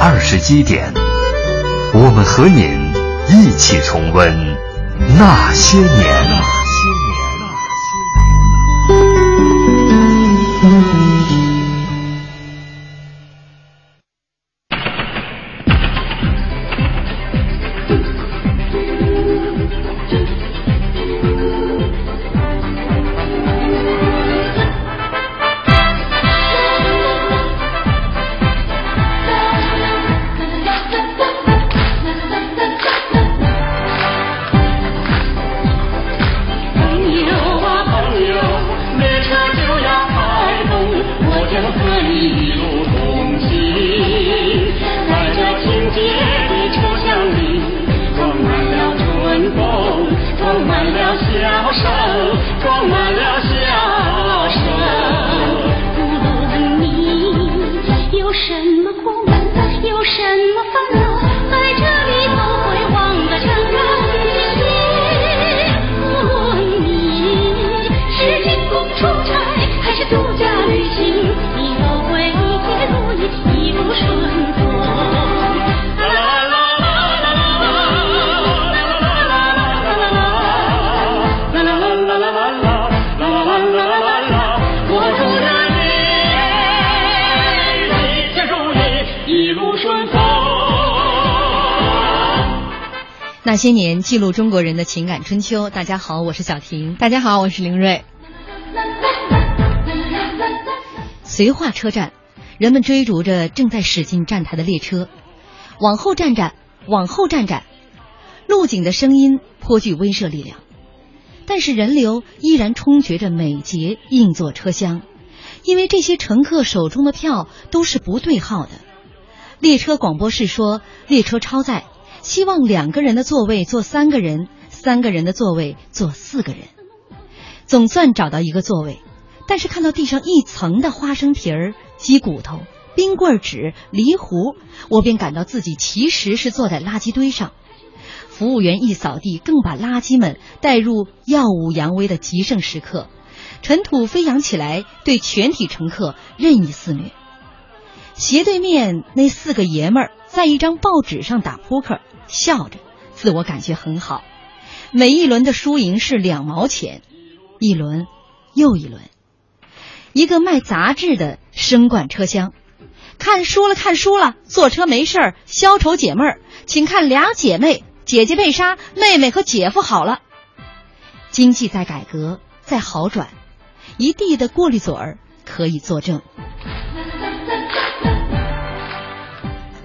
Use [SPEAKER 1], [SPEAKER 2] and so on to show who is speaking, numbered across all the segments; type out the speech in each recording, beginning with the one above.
[SPEAKER 1] 二十一点，我们和您一起重温那些年。
[SPEAKER 2] 那些年记录中国人的情感春秋。大家好，我是小婷。
[SPEAKER 3] 大家好，我是凌瑞。
[SPEAKER 2] 绥化车站，人们追逐着正在驶进站台的列车，往后站站，往后站站。路警的声音颇具威慑力量，但是人流依然冲决着每节硬座车厢，因为这些乘客手中的票都是不对号的。列车广播室说，列车超载，希望两个人的座位坐三个人，三个人的座位坐四个人。总算找到一个座位，但是看到地上一层的花生皮儿、鸡骨头、冰棍纸、梨糊，我便感到自己其实是坐在垃圾堆上。服务员一扫地，更把垃圾们带入耀武扬威的极盛时刻，尘土飞扬起来，对全体乘客任意肆虐。斜对面那四个爷们儿在一张报纸上打扑克，笑着，自我感觉很好。每一轮的输赢是两毛钱，一轮又一轮。一个卖杂志的升管车厢，看书了，看书了，坐车没事儿，消愁解闷儿，请看俩姐妹，姐姐被杀，妹妹和姐夫好了。经济在改革，在好转，一地的过滤嘴儿可以作证。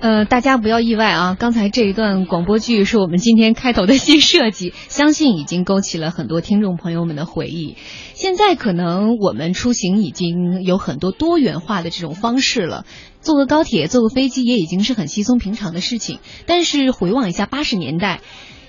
[SPEAKER 3] 呃，大家不要意外啊！刚才这一段广播剧是我们今天开头的新设计，相信已经勾起了很多听众朋友们的回忆。现在可能我们出行已经有很多多元化的这种方式了，坐个高铁、坐个飞机也已经是很稀松平常的事情。但是回望一下八十年代。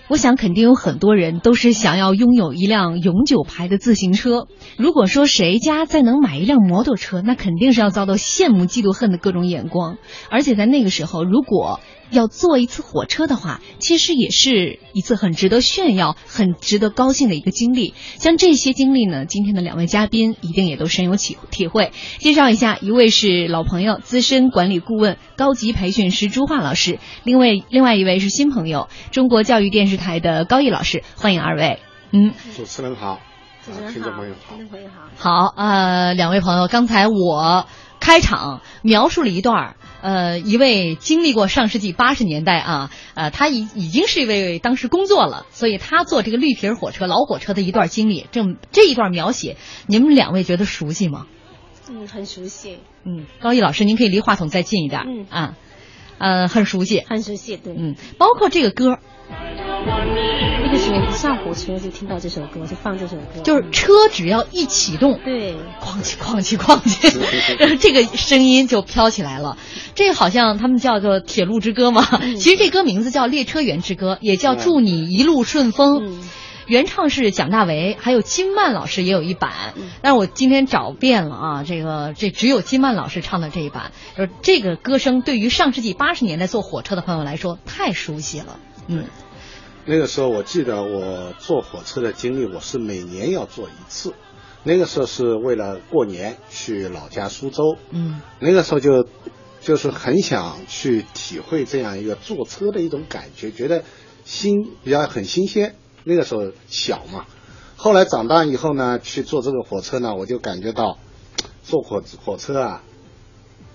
[SPEAKER 3] 我想肯定有很多人都是想要拥有一辆永久牌的自行车。如果说谁家再能买一辆摩托车，那肯定是要遭到羡慕、嫉妒、恨的各种眼光。而且在那个时候，如果要坐一次火车的话，其实也是一次很值得炫耀、很值得高兴的一个经历。像这些经历呢，今天的两位嘉宾一定也都深有体体会。介绍一下，一位是老朋友、资深管理顾问、高级培训师朱化老师，另外另外一位是新朋友，中国教育电视台的高毅老师，欢迎二位。嗯，
[SPEAKER 4] 主持人好，
[SPEAKER 5] 主持人
[SPEAKER 4] 听众朋友好
[SPEAKER 5] 听众朋友好。
[SPEAKER 2] 好，呃，两位朋友，刚才我开场描述了一段儿，呃，一位经历过上世纪八十年代啊，呃，他已已经是一位当时工作了，所以他坐这个绿皮火车、老火车的一段经历，这这一段描写，你们两位觉得熟悉吗？
[SPEAKER 5] 嗯，很熟悉，
[SPEAKER 2] 嗯，高毅老师，您可以离话筒再近一点，
[SPEAKER 5] 嗯
[SPEAKER 2] 啊，呃，很熟悉，
[SPEAKER 5] 很熟悉，对。
[SPEAKER 2] 嗯，包括这个歌。
[SPEAKER 6] 那个时候一上火车就听到这首歌，就放这首歌，
[SPEAKER 2] 就是车只要一启动，
[SPEAKER 6] 对，
[SPEAKER 2] 哐叽哐叽哐叽，然后这个声音就飘起来了。这好像他们叫做《铁路之歌》嘛，其实这歌名字叫《列车员之歌》，也叫《祝你一路顺风》。
[SPEAKER 6] 嗯。
[SPEAKER 2] 原唱是蒋大为，还有金曼老师也有一版，但是我今天找遍了啊，这个这只有金曼老师唱的这一版，就是这个歌声对于上世纪八十年代坐火车的朋友来说太熟悉了，嗯。
[SPEAKER 4] 那个时候我记得我坐火车的经历，我是每年要坐一次。那个时候是为了过年去老家苏州，
[SPEAKER 2] 嗯，
[SPEAKER 4] 那个时候就就是很想去体会这样一个坐车的一种感觉，觉得新比较很新鲜。那个时候小嘛，后来长大以后呢，去坐这个火车呢，我就感觉到坐火火车啊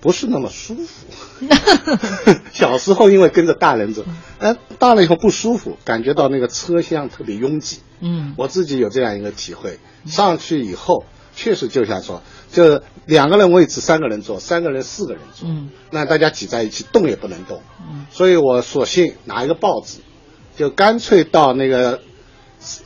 [SPEAKER 4] 不是那么舒服。小时候因为跟着大人走，哎，大了以后不舒服，感觉到那个车厢特别拥挤。
[SPEAKER 2] 嗯。
[SPEAKER 4] 我自己有这样一个体会，上去以后确实就像说，就两个人位置三个人坐，三个人四个人坐，
[SPEAKER 2] 嗯。
[SPEAKER 4] 那大家挤在一起动也不能动，
[SPEAKER 2] 嗯。
[SPEAKER 4] 所以我索性拿一个报纸，就干脆到那个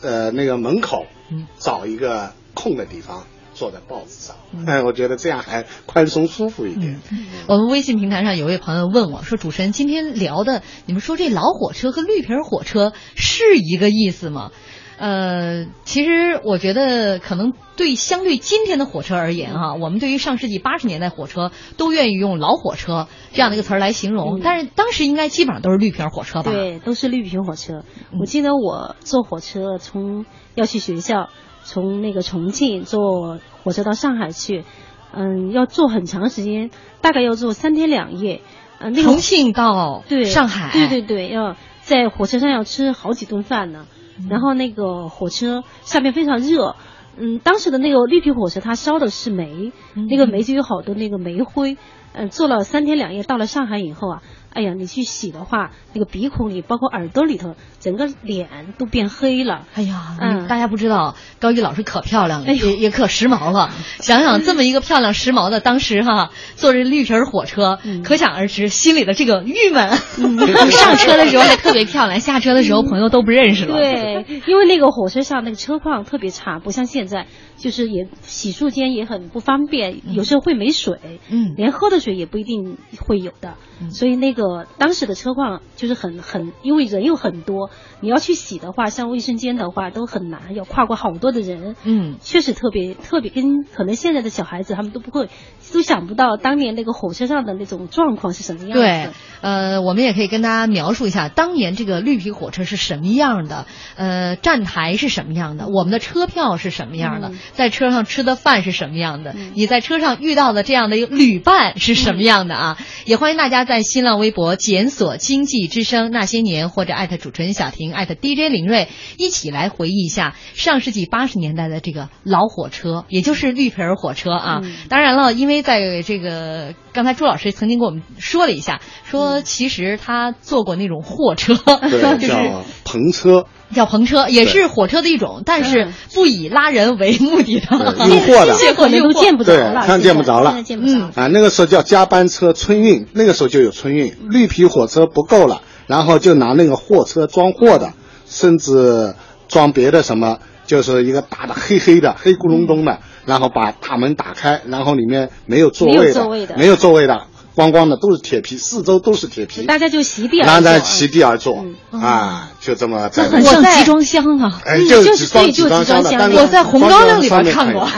[SPEAKER 4] 呃那个门口
[SPEAKER 2] 嗯。
[SPEAKER 4] 找一个空的地方坐在报纸上，
[SPEAKER 2] 嗯
[SPEAKER 4] 哎，我觉得这样还宽松舒服一点。
[SPEAKER 2] 我们微信平台上有位朋友问我说：“主持人，今天聊的，你们说这老火车和绿皮儿火车是一个意思吗？”呃，其实我觉得可能对相对今天的火车而言哈、我们对于上世纪八十年代火车都愿意用老火车这样的一个词儿来形容，
[SPEAKER 6] 嗯
[SPEAKER 2] 但是当时应该基本上都是绿皮火车吧？
[SPEAKER 6] 对，都是绿皮火车。
[SPEAKER 2] 嗯
[SPEAKER 6] 我记得我坐火车从要去学校，从那个重庆坐火车到上海去，嗯，要坐很长时间，大概要坐三天两夜。呃，那个
[SPEAKER 2] 重庆到
[SPEAKER 6] 对
[SPEAKER 2] 上海，
[SPEAKER 6] 对对对，要在火车上要吃好几顿饭呢。然后那个火车下面非常热，嗯，当时的那个绿皮火车它烧的是煤，那个煤就有好多那个煤灰。嗯，坐了三天两夜，到了上海以后啊，哎呀，你去洗的话，那个鼻孔里，包括耳朵里头，整个脸都变黑了。
[SPEAKER 2] 哎呀，
[SPEAKER 6] 嗯。
[SPEAKER 2] 大家不知道，高一老师可漂亮了，也也可时髦了。想想这么一个漂亮时髦的，当时哈坐着绿皮火车，
[SPEAKER 6] 嗯。
[SPEAKER 2] 可想而知心里的这个郁闷。
[SPEAKER 3] 上车的时候还特别漂亮，下车的时候朋友都不认识了。，
[SPEAKER 6] 对，因为那个火车上那个车况特别差，不像现在，就是也洗漱间也很不方便，有时候会没水，
[SPEAKER 2] 嗯。
[SPEAKER 6] 连喝的水也不一定会有的，所以那个当时的车况就是很很，因为人又很多，你要去洗的话，像卫生间的话都很难，要跨过好多的人，
[SPEAKER 2] 嗯，
[SPEAKER 6] 确实特别特别，跟可能现在的小孩子他们都不会，都想不到当年那个火车上的那种状况是什么样子。
[SPEAKER 2] 对，呃，我们也可以跟大家描述一下当年这个绿皮火车是什么样的，呃，站台是什么样的，我们的车票是什么样的，
[SPEAKER 6] 嗯。
[SPEAKER 2] 在车上吃的饭是什么样的，
[SPEAKER 6] 嗯。
[SPEAKER 2] 你在车上遇到的这样的一个旅伴是什么样的啊？也欢迎大家在新浪微博检索“经济之声那些年”或者艾特主持人小婷艾特 DJ 林睿，一起来回忆一下上世纪八十年代的这个老火车，也就是绿皮儿火车啊。
[SPEAKER 6] 嗯
[SPEAKER 2] 当然了，因为在这个刚才朱老师曾经跟我们说了一下，说其实他坐过那种货车，
[SPEAKER 4] 对，
[SPEAKER 2] 就是
[SPEAKER 4] 叫篷车，
[SPEAKER 2] 叫篷车，也是火车的一种，但是
[SPEAKER 6] 嗯。
[SPEAKER 2] 不以拉人为目的的。
[SPEAKER 4] 对 运货的。
[SPEAKER 6] 现在可能都见不着了，
[SPEAKER 4] 对看见不着了。
[SPEAKER 6] 现在见不着。
[SPEAKER 2] 嗯。
[SPEAKER 4] 啊，那个时候叫加班车春运，那个时候就有春运，绿皮火车不够了，然后就拿那个货车装货的，甚至装别的什么，就是一个大的黑黑的黑咕隆咚的，然后把大门打开，然后里面没有座位
[SPEAKER 6] 没有座位的。
[SPEAKER 4] 没有座位的，光光的都是铁皮，四周都是铁皮，
[SPEAKER 6] 大家就席地而坐，
[SPEAKER 4] 再席地而坐、
[SPEAKER 6] 嗯。
[SPEAKER 4] 啊，就这么在
[SPEAKER 3] 很像集装箱啊。
[SPEAKER 4] 哎，
[SPEAKER 6] 嗯
[SPEAKER 4] 就集装箱的，
[SPEAKER 6] 集装箱
[SPEAKER 2] 我在红高粱里边看过。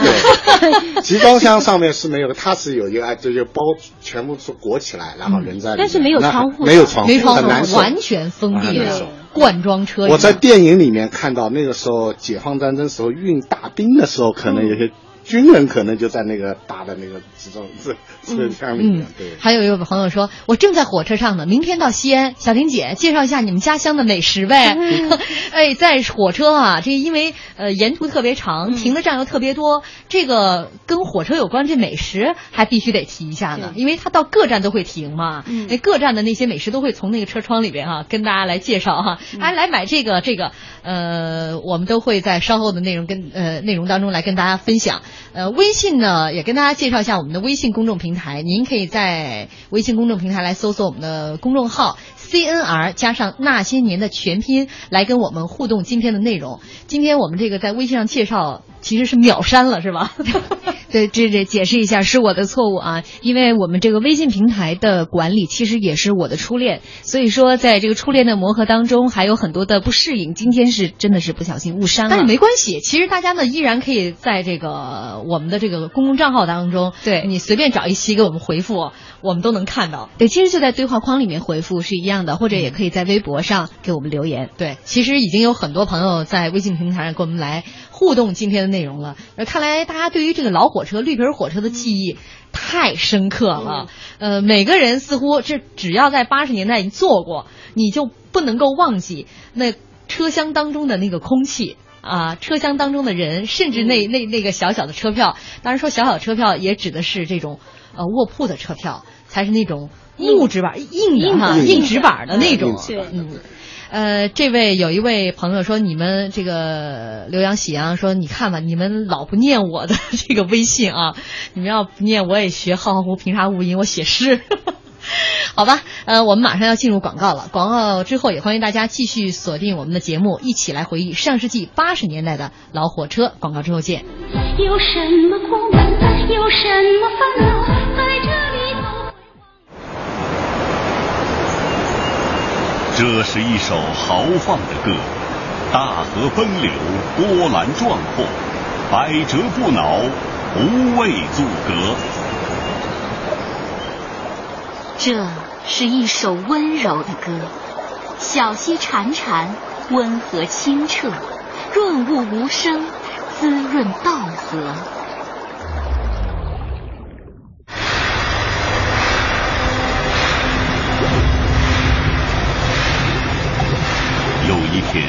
[SPEAKER 4] 集装箱上面是没有，它是有一个，哎，这就包全部是裹起来，然后人在里面，
[SPEAKER 6] 但是没有窗户
[SPEAKER 4] 没有窗户，
[SPEAKER 2] 没窗户，
[SPEAKER 4] 很难受。
[SPEAKER 2] 完全封闭的罐装车。
[SPEAKER 4] 我在电影里面看到，那个时候解放战争时候运大兵的时候，可能有些军人可能就在那个大的那个集装车车厢里面
[SPEAKER 2] 嗯，
[SPEAKER 4] 对。
[SPEAKER 2] 还有一位朋友说，我正在火车上呢，明天到西安。小婷姐，介绍一下你们家乡的美食呗。哎，在火车啊，这因为呃沿途特别长，停的站又特别多，这个跟火车有关这美食还必须得提一下呢，因为它到各站都会停嘛，
[SPEAKER 6] 嗯
[SPEAKER 2] 那各站的那些美食都会从那个车窗里边哈、跟大家来介绍哈、哎来买这个这个，呃，我们都会在稍后的内容跟呃内容当中来跟大家分享。呃，微信呢也跟大家介绍一下我们的微信公众平台，您可以在微信公众平台来搜索我们的公众号 CNR 加上那些年的全拼来跟我们互动今天的内容。今天我们这个在微信上介绍其实是秒删了，是吧？
[SPEAKER 3] 对，这这解释一下是我的错误啊，因为我们这个微信平台的管理其实也是我的初恋，所以说在这个初恋的磨合当中还有很多的不适应。今天是真的是不小心误删了，
[SPEAKER 2] 但是没关系，其实大家呢依然可以在这个我们的这个公共账号当中，
[SPEAKER 3] 对
[SPEAKER 2] 你随便找一期给我们回复，我们都能看到。
[SPEAKER 3] 对，其实就在对话框里面回复是一样的，或者也可以在微博上给我们留言。
[SPEAKER 2] 对，其实已经有很多朋友在微信平台上跟我们来互动今天的内容了。那，看来大家对于这个老火车、绿皮火车的记忆太深刻了。呃，每个人似乎这只要在八十年代你坐过，你就不能够忘记那车厢当中的那个空气。啊，车厢当中的人，甚至那那那个小小的车票，当然说小小车票也指的是这种呃卧铺的车票，才是那种木质板硬的哈硬纸板的那种。嗯，呃，这位有一位朋友说，你们这个刘洋喜洋说，你看吧，你们老不念我的这个微信啊，你们要不念我也学浩浩乎平沙无垠，我写诗。好吧，呃，我们马上要进入广告了。广告之后，也欢迎大家继续锁定我们的节目，一起来回忆上世纪八十年代的老火车。广告之后见。
[SPEAKER 5] 有什么苦闷，有什么烦恼，这
[SPEAKER 7] 是一首豪放的歌，大河奔流，波澜壮阔，百折不挠，不畏阻隔。
[SPEAKER 8] 这是一首温柔的歌，小溪潺潺，温和清澈，润物无声，滋润稻禾。
[SPEAKER 7] 有一天，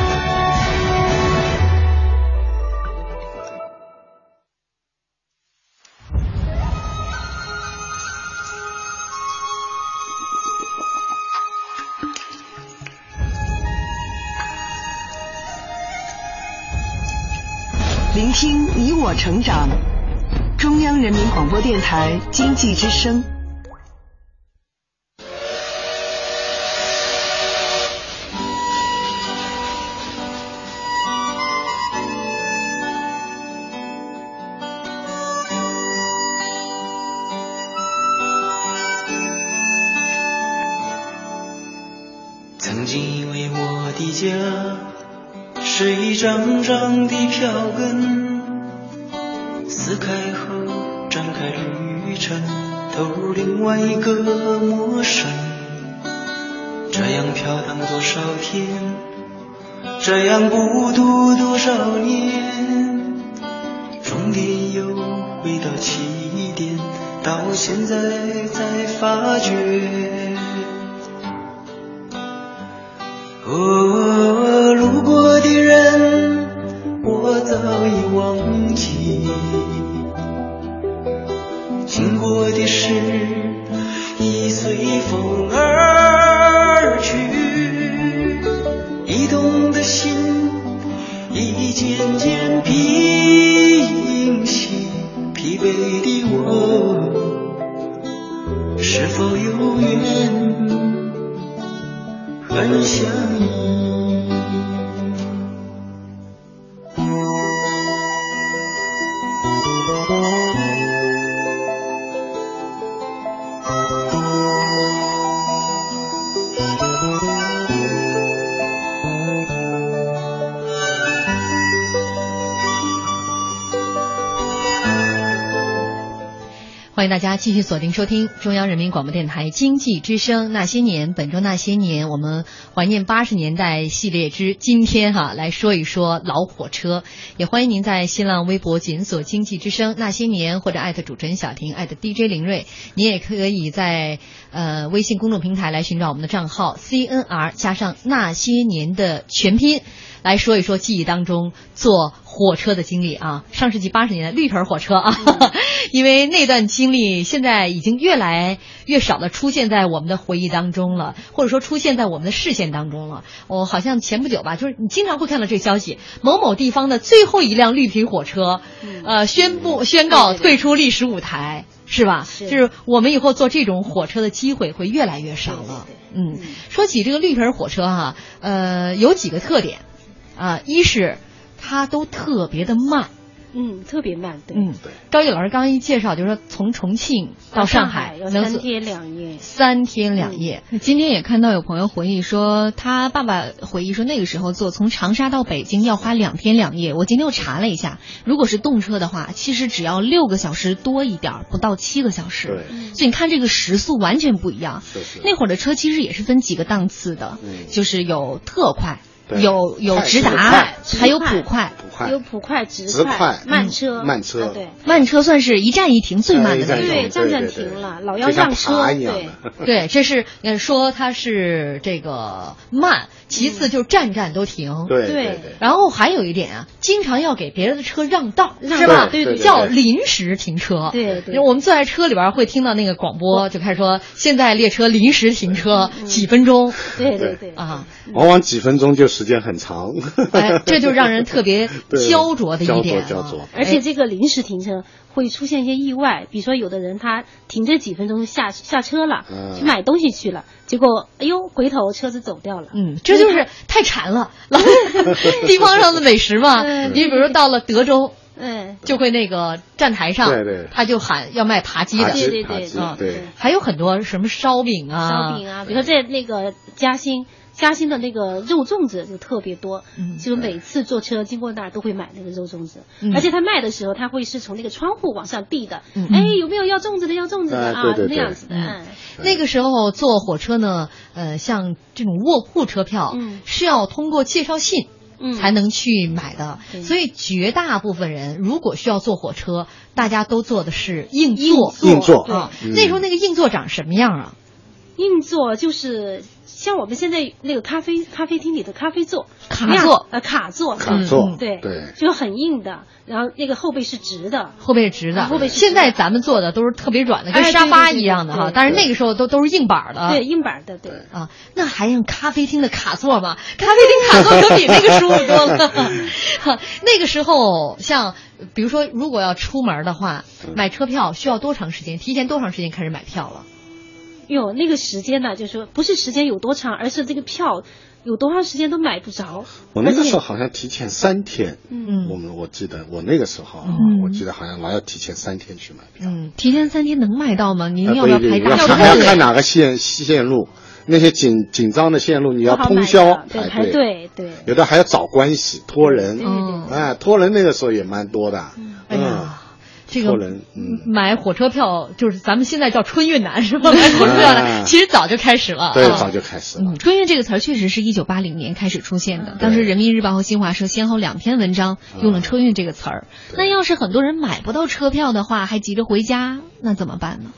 [SPEAKER 9] 我成长，中央人民广播电台经济之声。
[SPEAKER 10] 曾经以为我的家是一张张的票根，撕开后展开旅程，投入另外一个陌生。这样飘荡多少天，这样孤独多少年，终点又回到起点，到现在才发觉。哦，的事，已随风而去。移动的心，已渐渐平息。疲惫的我，是否有缘？很相依。
[SPEAKER 2] 大家继续锁定收听中央人民广播电台经济之声《那些年》，本周《那些年》，我们怀念八十年代系列之今天哈，来说一说老火车。也欢迎您在新浪微博检索“经济之声那些年”或者艾特主持人小婷，艾特 DJ 林睿。您也可以在呃微信公众平台来寻找我们的账号 CNR 加上那些年的全拼。来说一说记忆当中坐火车的经历啊，上世纪八十年代绿皮火车啊，因为那段经历现在已经越来越少的出现在我们的回忆当中了，或者说出现在我们的视线当中了。我好像前不久吧，就是你经常会看到这个消息，某某地方的最后一辆绿皮火车，呃，宣布宣告退出历史舞台。是吧？就是我们以后坐这种火车的机会会越来越少了。嗯，说起这个绿皮火车哈、呃，有几个特点啊、一是它都特别的慢。
[SPEAKER 6] 嗯，特别慢，对。
[SPEAKER 2] 嗯，对。高毅老师刚刚一介绍，就是说从重庆到上海
[SPEAKER 6] 有
[SPEAKER 2] 能坐
[SPEAKER 6] 三天两夜。
[SPEAKER 2] 三天两夜。
[SPEAKER 3] 今天也看到有朋友回忆说，他爸爸回忆说那个时候坐从长沙到北京要花两天两夜。我今天又查了一下，如果是动车的话，其实只要六个小时多一点儿，不到七个小时。
[SPEAKER 4] 对
[SPEAKER 3] 所以你看这个时速完全不一样。
[SPEAKER 4] 是是
[SPEAKER 3] 那会儿的车其实也是分几个档次的，
[SPEAKER 4] 嗯
[SPEAKER 3] 就是有特快，
[SPEAKER 4] 对
[SPEAKER 3] 有有直达，还有普快。
[SPEAKER 4] 普快
[SPEAKER 6] 有普快、直
[SPEAKER 4] 直快
[SPEAKER 6] 慢车、
[SPEAKER 4] 慢车
[SPEAKER 6] 啊对。
[SPEAKER 3] 慢车算是一站一停最慢的那种。
[SPEAKER 6] 对，站站停了，老要让车，对，
[SPEAKER 2] 对，这是呃说它是这个慢，其次就是站站都停。
[SPEAKER 4] 对
[SPEAKER 6] 对
[SPEAKER 4] 对，
[SPEAKER 2] 然后还有一点啊，经常要给别人的车让道，是吧？
[SPEAKER 4] 对
[SPEAKER 2] 叫临时停车。
[SPEAKER 6] 对对
[SPEAKER 2] 我们坐在车里边会听到那个广播，就开始说现在列车临时停车几分钟
[SPEAKER 6] 对对对。
[SPEAKER 2] 啊，
[SPEAKER 4] 往往几分钟就时间很长。
[SPEAKER 2] 哎，这就让人特别 焦灼的一点啊。
[SPEAKER 4] 焦灼焦灼
[SPEAKER 6] 而且这个临时停车会出现一些意外，比如说有的人他停这几分钟就下下车了，
[SPEAKER 4] 嗯
[SPEAKER 6] 去买东西去了，结果哎呦回头车子走掉了。
[SPEAKER 2] 嗯，这就是太馋了，地方上的美食嘛。
[SPEAKER 6] 嗯
[SPEAKER 2] 你比如说到了德州，
[SPEAKER 6] 嗯，
[SPEAKER 2] 就会那个站台上，
[SPEAKER 4] 对对
[SPEAKER 2] 他就喊要卖扒鸡的，
[SPEAKER 6] 对对对对
[SPEAKER 4] 对
[SPEAKER 2] 还有很多什么烧饼啊，
[SPEAKER 6] 烧饼啊，比如说在那个嘉兴。嘉兴的那个肉粽子就特别多，
[SPEAKER 2] 嗯
[SPEAKER 6] 就每次坐车经过那儿都会买那个肉粽子，
[SPEAKER 2] 嗯。
[SPEAKER 6] 而且他卖的时候他会是从那个窗户往上递的，
[SPEAKER 2] 嗯。
[SPEAKER 6] 哎，有没有要粽子的？要粽子的？啊，那样子的，
[SPEAKER 2] 那个时候坐火车呢，呃，像这种卧铺车票，
[SPEAKER 6] 嗯。
[SPEAKER 2] 是要通过介绍信。
[SPEAKER 6] 嗯
[SPEAKER 2] 才能去买的，
[SPEAKER 6] 对。
[SPEAKER 2] 所以绝大部分人如果需要坐火车，大家都坐的是硬座。
[SPEAKER 4] 硬座。
[SPEAKER 2] 啊，
[SPEAKER 4] 嗯。
[SPEAKER 2] 那时候那个硬座长什么样啊？
[SPEAKER 6] 硬座就是像我们现在那个咖啡咖啡厅里的咖啡座，
[SPEAKER 2] 卡座
[SPEAKER 6] 呃卡座，
[SPEAKER 4] 卡座
[SPEAKER 2] 嗯
[SPEAKER 6] 对
[SPEAKER 4] 对
[SPEAKER 6] 就很硬的，然后那个后背是直的，
[SPEAKER 2] 后背是直的，
[SPEAKER 6] 啊后背是直的
[SPEAKER 2] 现在咱们坐的都是特别软的，跟
[SPEAKER 6] 哎
[SPEAKER 2] 沙发一样的哈。但是那个时候都都是硬板的。
[SPEAKER 6] 对硬板的，对。
[SPEAKER 2] 啊，那还用咖啡厅的卡座吗？咖啡厅卡座可比那个舒服多了。哈那个时候，像比如说，如果要出门的话，买车票需要多长时间？提前多长时间开始买票了？
[SPEAKER 6] 哟，那个时间呢，就是说不是时间有多长，而是这个票有多长时间都买不着。
[SPEAKER 4] 我那个时候好像提前三天，
[SPEAKER 6] 嗯。
[SPEAKER 4] 我们我记得我那个时候啊，
[SPEAKER 3] 嗯。
[SPEAKER 4] 我记得好像老要提前三天去买票。
[SPEAKER 2] 嗯，
[SPEAKER 3] 提前三天能买到吗？您
[SPEAKER 4] 呃
[SPEAKER 3] 要不要排大
[SPEAKER 4] 要
[SPEAKER 3] 队？
[SPEAKER 4] 看要看哪个线线路，那些紧紧张的线路你要通宵
[SPEAKER 6] 排
[SPEAKER 4] 队，
[SPEAKER 6] 对。
[SPEAKER 4] 有的还要找关系托人，
[SPEAKER 3] 嗯
[SPEAKER 4] 哎，托人那个时候也蛮多的，
[SPEAKER 2] 哎呀，这个买火车票就是咱们现在叫春运难是吧？买火车票呢，
[SPEAKER 4] 哎
[SPEAKER 2] 其实早就开始了。
[SPEAKER 4] 对，
[SPEAKER 2] 啊
[SPEAKER 4] 早就开始了。
[SPEAKER 3] 嗯，春运这个词儿确实是一九八零年开始出现的。当时人民日报和新华社先后两篇文章用了“春运”这个词儿。那要是很多人买不到车票的话，还急着回家，那怎么办呢？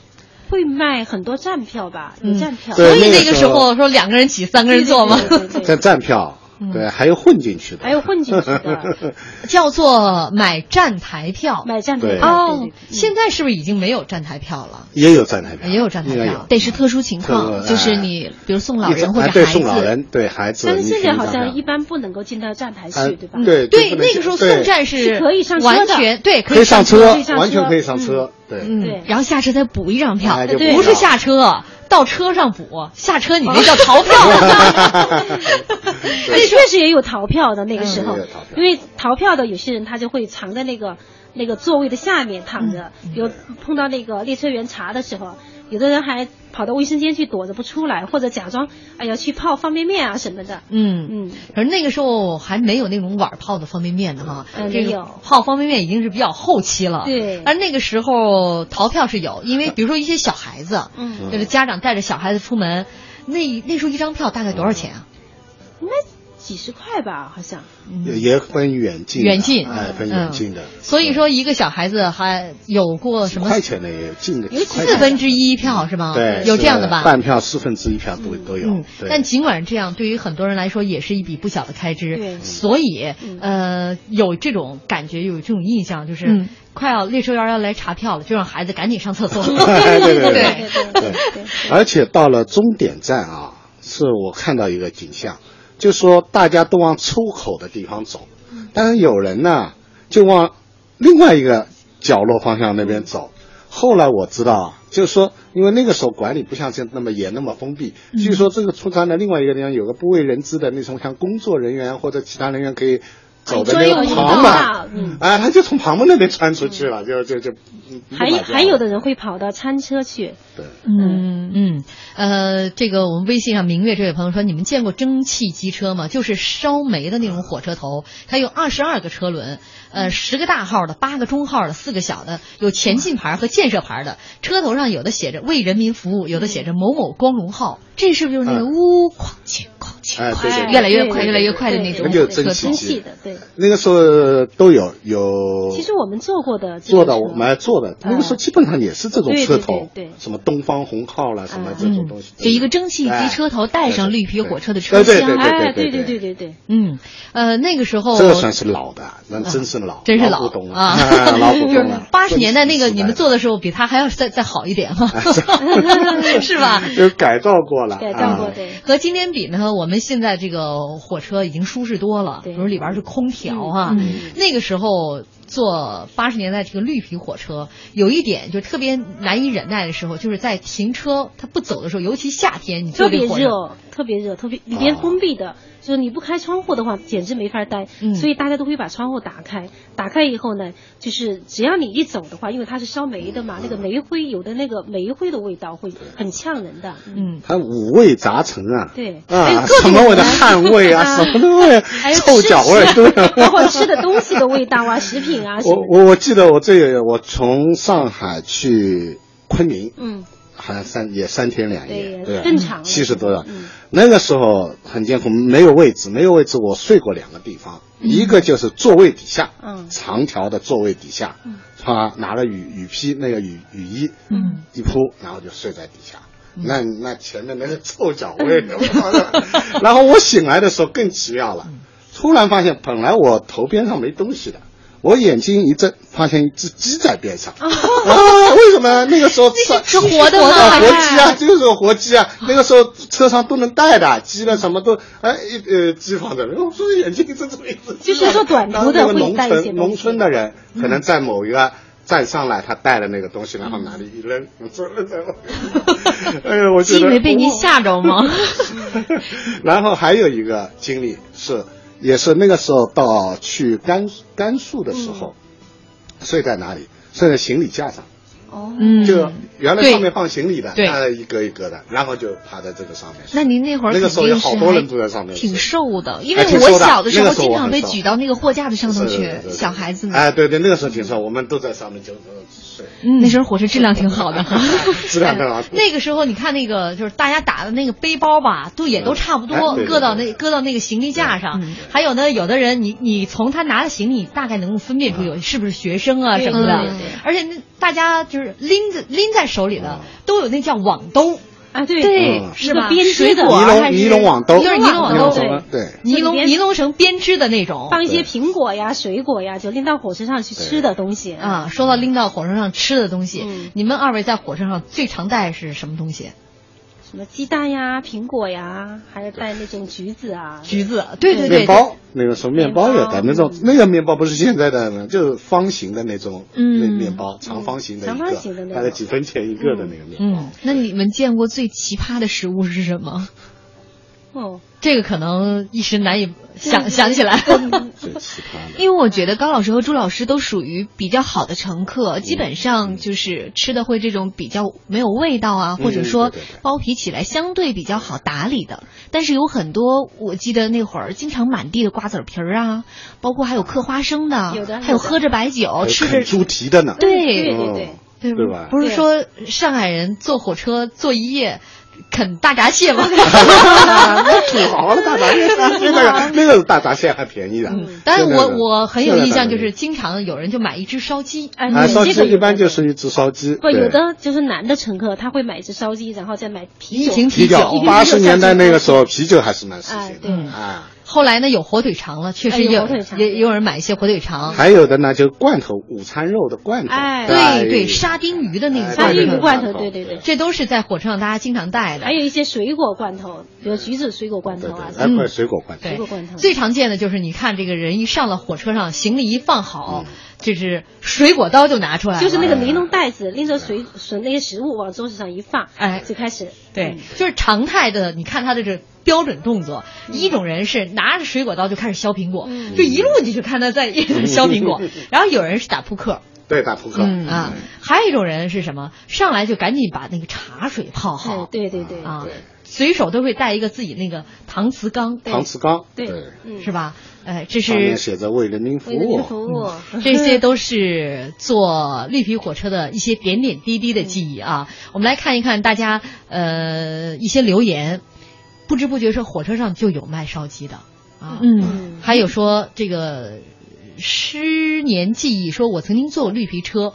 [SPEAKER 6] 会卖很多站票吧？有
[SPEAKER 2] 嗯
[SPEAKER 6] 站票。
[SPEAKER 4] 对
[SPEAKER 2] 所以那个
[SPEAKER 4] 时候
[SPEAKER 2] 说两个人挤，三个人坐嘛，
[SPEAKER 6] 对对对对
[SPEAKER 4] 在站票，对，还有混进去的，
[SPEAKER 6] 还有混进去的，
[SPEAKER 2] 叫做买站台票。
[SPEAKER 6] 买站台票。
[SPEAKER 2] 哦现在是不是已经没有站台票了？
[SPEAKER 4] 也有站台票，
[SPEAKER 2] 也有站台票
[SPEAKER 3] 得是特殊情况，就是
[SPEAKER 4] 哎
[SPEAKER 3] 你比如送老人或者孩子。
[SPEAKER 4] 送老人，对孩子，
[SPEAKER 6] 但是现在好像一般不能够进到站台
[SPEAKER 4] 哎
[SPEAKER 6] 去，对吧？
[SPEAKER 4] 对
[SPEAKER 2] 对，那个时候送站是
[SPEAKER 6] 是可以上车
[SPEAKER 2] 完
[SPEAKER 6] 的
[SPEAKER 2] 全对，
[SPEAKER 4] 可以上
[SPEAKER 2] 车。
[SPEAKER 4] 完全可以上车，对，
[SPEAKER 2] 嗯
[SPEAKER 6] 对，
[SPEAKER 3] 然后下车再补一张票，
[SPEAKER 2] 不是下车，到车上补，下车你那叫逃票。
[SPEAKER 6] 那确实也有逃票的那个时候因为逃票的有些人他就会藏在那个那个座位的下面躺着，有碰到那个列车员查的时候，有的人还跑到卫生间去躲着不出来，或者假装哎呀去泡方便面啊什么的。
[SPEAKER 2] 嗯
[SPEAKER 6] 嗯，
[SPEAKER 2] 可是那个时候还没有那种碗泡的方便面的哈，这个泡方便面已经是比较后期了。
[SPEAKER 6] 对
[SPEAKER 2] 而那个时候逃票是有，因为比如说一些小孩子，
[SPEAKER 6] 嗯
[SPEAKER 2] 就是家长带着小孩子出门，那那时候一张票大概多少钱啊？
[SPEAKER 6] 应该几十块吧，好像。
[SPEAKER 4] 也也分远近的，
[SPEAKER 2] 远近。
[SPEAKER 4] 哎，分
[SPEAKER 2] 嗯
[SPEAKER 4] 远近的，
[SPEAKER 2] 所以说一个小孩子还有过什么？
[SPEAKER 4] 块钱的也有近的，
[SPEAKER 2] 有四分之一票是吗？
[SPEAKER 4] 对，
[SPEAKER 2] 有这样的吧？
[SPEAKER 4] 半票、四分之一票都都有
[SPEAKER 2] 但尽管这样，对于很多人来说也是一笔不小的开支。
[SPEAKER 6] 对。
[SPEAKER 2] 所以呃，有这种感觉，有这种印象，就是
[SPEAKER 3] 嗯。
[SPEAKER 2] 快要列车员要来查票了，就让孩子赶紧上厕所。
[SPEAKER 4] 对对对
[SPEAKER 2] 对
[SPEAKER 4] 对。而且到了终点站啊，是我看到一个景象，就说大家都往出口的地方走，但是有人呢就往另外一个角落方向那边走。后来我知道啊，就是说，因为那个时候管理不像现在那么严、那么封闭，据说这个出站的另外一个地方有个不为人知的那种像工作人员或者其他人员可以走的那个旁
[SPEAKER 6] 通道，嗯
[SPEAKER 4] 哎，他就从旁边那边穿出去了，就就就嗯
[SPEAKER 6] 还
[SPEAKER 4] 有
[SPEAKER 6] 还有的人会跑到餐车去。
[SPEAKER 4] 对。
[SPEAKER 2] 嗯嗯，呃，这个我们微信上明月这位朋友说，你们见过蒸汽机车吗？就是烧煤的那种火车头，它有二十二个车轮，呃，十个大号的，八个中号的，四个小的，有前进牌和建设牌的。车头上有的写着为人民服务，有的写着某某光荣号。这是不是就是那个呜哐切哐切，
[SPEAKER 4] 哎，对对，对
[SPEAKER 2] 越来越快，越来越快的那种
[SPEAKER 4] 那就是
[SPEAKER 2] 车头
[SPEAKER 4] 蒸汽
[SPEAKER 6] 的，对。
[SPEAKER 4] 那个时候都有有
[SPEAKER 6] 其实我们做过的这
[SPEAKER 4] 做的，我们还做的，那个时候基本上也是这种
[SPEAKER 6] 对对
[SPEAKER 4] 车头，
[SPEAKER 6] 对对
[SPEAKER 4] 什么东方红号啦，什么这种东西，
[SPEAKER 2] 就一个蒸汽机
[SPEAKER 4] 哎
[SPEAKER 2] 车头带上绿皮火车的车
[SPEAKER 4] 对对
[SPEAKER 2] 厢。
[SPEAKER 4] 对
[SPEAKER 6] 哎，
[SPEAKER 4] 对
[SPEAKER 6] 对对对对，
[SPEAKER 2] 嗯，呃，那个时候
[SPEAKER 4] 这个算是老的，那真是老，
[SPEAKER 2] 真是老
[SPEAKER 4] 老古董
[SPEAKER 2] 啊，
[SPEAKER 4] 老古
[SPEAKER 2] 就是
[SPEAKER 4] 董了。
[SPEAKER 2] 八十年代那个你们
[SPEAKER 4] 做
[SPEAKER 2] 做的时候，比他还要再再好一点哈 是吧？
[SPEAKER 4] 就改造过了，
[SPEAKER 6] 改造过
[SPEAKER 4] 啊
[SPEAKER 6] 对。
[SPEAKER 2] 和今天比呢，我们现在这个火车已经舒适多了，比如里边是空调啊。
[SPEAKER 6] 嗯
[SPEAKER 2] 那个时候坐八十年代这个绿皮火车，有一点就特别难以忍耐的时候，就是在停车它不走的时候，尤其夏天，你坐
[SPEAKER 6] 特别
[SPEAKER 2] 这个火车，
[SPEAKER 6] 热，特别热，特别里边封闭的，就是你不开窗户的话，简直没法待。
[SPEAKER 2] 嗯
[SPEAKER 6] 所以大家都会把窗户打开，打开以后呢，就是只要你一走的话，因为它是烧煤的嘛，那个煤灰有的那个煤灰的味道会很呛人的。
[SPEAKER 2] 嗯，
[SPEAKER 4] 它五味杂陈啊，
[SPEAKER 6] 对
[SPEAKER 4] 啊，什么味的汗味啊，什么的味，
[SPEAKER 6] 还有
[SPEAKER 4] 臭脚味
[SPEAKER 6] 吃
[SPEAKER 4] 都有。
[SPEAKER 6] 包括吃的东西的味道啊，食品啊
[SPEAKER 4] 我。我我记得我这个我从上海去昆明，
[SPEAKER 6] 嗯，
[SPEAKER 4] 好像三也三天两夜，
[SPEAKER 6] 对
[SPEAKER 4] 对吧，
[SPEAKER 6] 更长
[SPEAKER 4] 七十多了。
[SPEAKER 6] 嗯
[SPEAKER 4] 那个时候很艰苦，没有位置，没有位置，我睡过两个地方，一个就是座位底下，
[SPEAKER 6] 嗯。
[SPEAKER 4] 长条的座位底下，
[SPEAKER 6] 嗯。
[SPEAKER 4] 他拿了雨雨披那个雨雨衣，
[SPEAKER 2] 嗯，
[SPEAKER 4] 一铺，然后就睡在底下。那那前面那个臭脚味，然后我醒来的时候更奇妙了，突然发现本来我头边上没东西的，我眼睛一睁，发现一只鸡在边上。啊，为什么？那个时候是
[SPEAKER 2] 是活的吗
[SPEAKER 4] 啊，活鸡啊，就是个活鸡啊。那个时候车上都能带的，鸡了什么都，哎，一呃，鸡放在那，我说眼睛一睁这么一只鸡。
[SPEAKER 6] 就是说短途的会带一些
[SPEAKER 4] 村农村的人，可能在某一个。站上来，他带了那个东西，然后拿里一扔，扔了在我。哎呀，我觉得
[SPEAKER 2] 鸡没被您吓着吗？
[SPEAKER 4] 然后还有一个经历是，也是那个时候到去甘甘肃的时候，睡在哪里？睡在行李架上。
[SPEAKER 6] 哦，
[SPEAKER 2] 嗯，
[SPEAKER 4] 就原来上面放行李的，
[SPEAKER 2] 对。
[SPEAKER 4] 它一格一格的，然后就趴在这个上面。
[SPEAKER 2] 那您那会儿
[SPEAKER 4] 那个时候有好多人
[SPEAKER 2] 还
[SPEAKER 4] 都在上面
[SPEAKER 2] 挺瘦的，因为我小的时候经常被举到那个货架子上头去小孩子们。
[SPEAKER 4] 哎，对对，那个时候挺瘦，我们都在上面就呃睡，
[SPEAKER 2] 那时候火车质量挺好的。哈，
[SPEAKER 4] 质量挺好。
[SPEAKER 2] 哎 那个时候你看那个就是大家打的那个背包吧，都也都差不多，搁到那搁到那个行李架上。还有呢，有的人你你从他拿的行李大概能够分辨出有是不是学生啊什么的。而且那大家就是拎着拎在手里的都有那叫网兜。
[SPEAKER 6] 啊，对
[SPEAKER 2] 是
[SPEAKER 6] 个编织的
[SPEAKER 2] 水果
[SPEAKER 4] 尼龙尼龙网兜。
[SPEAKER 2] 就是尼龙网兜，
[SPEAKER 4] 对。
[SPEAKER 2] 尼龙尼龙绳编织的那种。
[SPEAKER 6] 放一些苹果呀、水果呀，就拎到火车上去吃的东西。
[SPEAKER 2] 啊，说到拎到火车上吃的东西，
[SPEAKER 6] 嗯。
[SPEAKER 2] 你们二位在火车上最常带是什么东西？
[SPEAKER 6] 什么鸡蛋呀、苹果呀，还有带那种橘子啊。
[SPEAKER 2] 橘子，对对对，
[SPEAKER 4] 面包那个什么面包也带，那种那个面包不是现在的，就是方形的那种
[SPEAKER 2] 嗯。
[SPEAKER 4] 面面包，长方形的一
[SPEAKER 6] 长方形的
[SPEAKER 4] 大概几分钱一个的那个面包。
[SPEAKER 2] 嗯，那你们见过最奇葩的食物是什么？
[SPEAKER 6] 哦，
[SPEAKER 3] 这个可能一时难以想想起来。
[SPEAKER 4] 最奇葩的。
[SPEAKER 2] 因为我觉得高老师和朱老师都属于比较好的乘客，基本上就是吃的会这种比较没有味道啊，或者说
[SPEAKER 4] 对对对。
[SPEAKER 2] 包皮起来相对比较好打理的。但是有很多，我记得那会儿经常满地的瓜子皮儿啊，包括还有嗑花生的，
[SPEAKER 6] 有的
[SPEAKER 2] 还有喝着白酒吃着
[SPEAKER 4] 猪蹄的呢，
[SPEAKER 2] 对。
[SPEAKER 6] 对对对
[SPEAKER 4] 嗯
[SPEAKER 2] 对
[SPEAKER 4] 对吧？
[SPEAKER 2] 不是说上海人坐火车坐一夜啃大闸蟹吗？
[SPEAKER 4] 那土豪的大闸蟹，那个那个大闸蟹还便宜的。
[SPEAKER 2] 但是我我很有印象，就是经常有人就买一只烧鸡，
[SPEAKER 6] 哎，
[SPEAKER 4] 啊，烧鸡
[SPEAKER 6] 对这个
[SPEAKER 4] 一般就是一只烧鸡，
[SPEAKER 6] 不，有的就是男的乘客，他会买一只烧鸡，然后再买啤酒，
[SPEAKER 2] 一瓶
[SPEAKER 4] 啤
[SPEAKER 2] 酒
[SPEAKER 4] 八十年代那个时
[SPEAKER 6] 候，
[SPEAKER 4] 啤酒还是蛮时
[SPEAKER 6] 哎
[SPEAKER 4] 兴
[SPEAKER 6] 对
[SPEAKER 4] 的啊。
[SPEAKER 2] 后来呢有火腿肠了，确
[SPEAKER 6] 哎
[SPEAKER 2] 实有也也有人买一些火腿肠，
[SPEAKER 4] 还有的呢，就罐头，午餐肉的罐头，
[SPEAKER 6] 哎
[SPEAKER 2] 对对，沙丁鱼的那个
[SPEAKER 4] 哎
[SPEAKER 6] 沙丁鱼
[SPEAKER 4] 对
[SPEAKER 6] 罐头，对对对，
[SPEAKER 2] 这都是在火车上大家经常带的。
[SPEAKER 6] 还。有一些水果罐头，比如橘子水果罐头啊，
[SPEAKER 4] 对，哎，块水果罐头，
[SPEAKER 6] 水果罐头，
[SPEAKER 2] 最常见的就是你看这个人一上了火车上，行李一放
[SPEAKER 4] 嗯。
[SPEAKER 2] 好，就是水果刀就拿出来，
[SPEAKER 6] 就是那个尼龙袋子，拎着水水那些食物往桌子上一放，
[SPEAKER 2] 哎。
[SPEAKER 6] 就开始，
[SPEAKER 2] 对，就是常态的。你看他的这标准动作，
[SPEAKER 6] 嗯。
[SPEAKER 2] 一种人是拿着水果刀就开始削苹果，就一路你就看他在削苹果，然后有人是打扑克，
[SPEAKER 4] 对，打扑克。
[SPEAKER 2] 嗯啊，还有一种人是什么？上来就赶紧把那个茶水泡
[SPEAKER 6] 哎
[SPEAKER 2] 好，
[SPEAKER 6] 对对对。
[SPEAKER 2] 啊，随手都会带一个自己那个搪瓷缸，
[SPEAKER 4] 搪瓷缸，
[SPEAKER 6] 对。
[SPEAKER 4] 对，
[SPEAKER 6] 嗯，
[SPEAKER 2] 是吧？哎，这
[SPEAKER 4] 上面
[SPEAKER 2] 是
[SPEAKER 4] 写着为人民服务。
[SPEAKER 6] 为人民，服务，
[SPEAKER 2] 这些都是坐绿皮火车的一些点点滴滴的记忆啊。我们来看一看大家呃一些留言，不知不觉说火车上就有卖烧鸡的。啊，
[SPEAKER 6] 嗯。
[SPEAKER 2] 还有说这个失年记忆，说我曾经坐过绿皮车。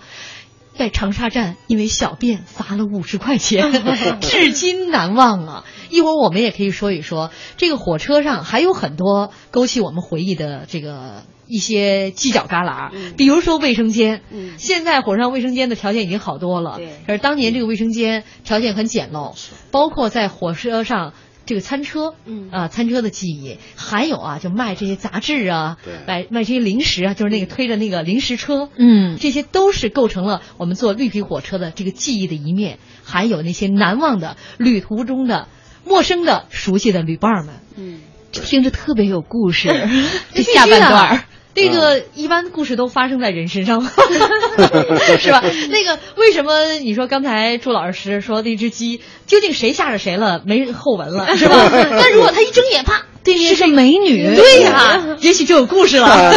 [SPEAKER 2] 在长沙站，因为小便罚了五十块钱，至今难忘啊！一会儿我们也可以说一说，这个火车上还有很多勾起我们回忆的这个一些犄角旮旯，
[SPEAKER 6] 嗯。
[SPEAKER 2] 比如说卫生间。
[SPEAKER 6] 嗯。
[SPEAKER 2] 现在火车上卫生间的条件已经好多了
[SPEAKER 6] 对，
[SPEAKER 2] 可是当年这个卫生间条件很简陋，包括在火车上。这个餐车，
[SPEAKER 6] 嗯。
[SPEAKER 2] 啊，餐车的记忆，还有啊，就卖这些杂志啊，卖卖这些零食啊，就是那个推着那个零食车，
[SPEAKER 3] 嗯。
[SPEAKER 2] 这些都是构成了我们坐绿皮火车的这个记忆的一面，还有那些难忘的旅途中的陌生的、熟悉的旅伴儿们，
[SPEAKER 6] 嗯，
[SPEAKER 2] 听着特别有故事。这下半段
[SPEAKER 3] 的
[SPEAKER 2] 儿，这个一般故事都发生在人身上，是吧？那个为什么你说刚才朱老师说那只鸡究竟谁吓着谁了？没后文了，是吧？但如果他一睁眼，啪，对面
[SPEAKER 3] 是个美女，
[SPEAKER 2] 对呀、也许就有故事了。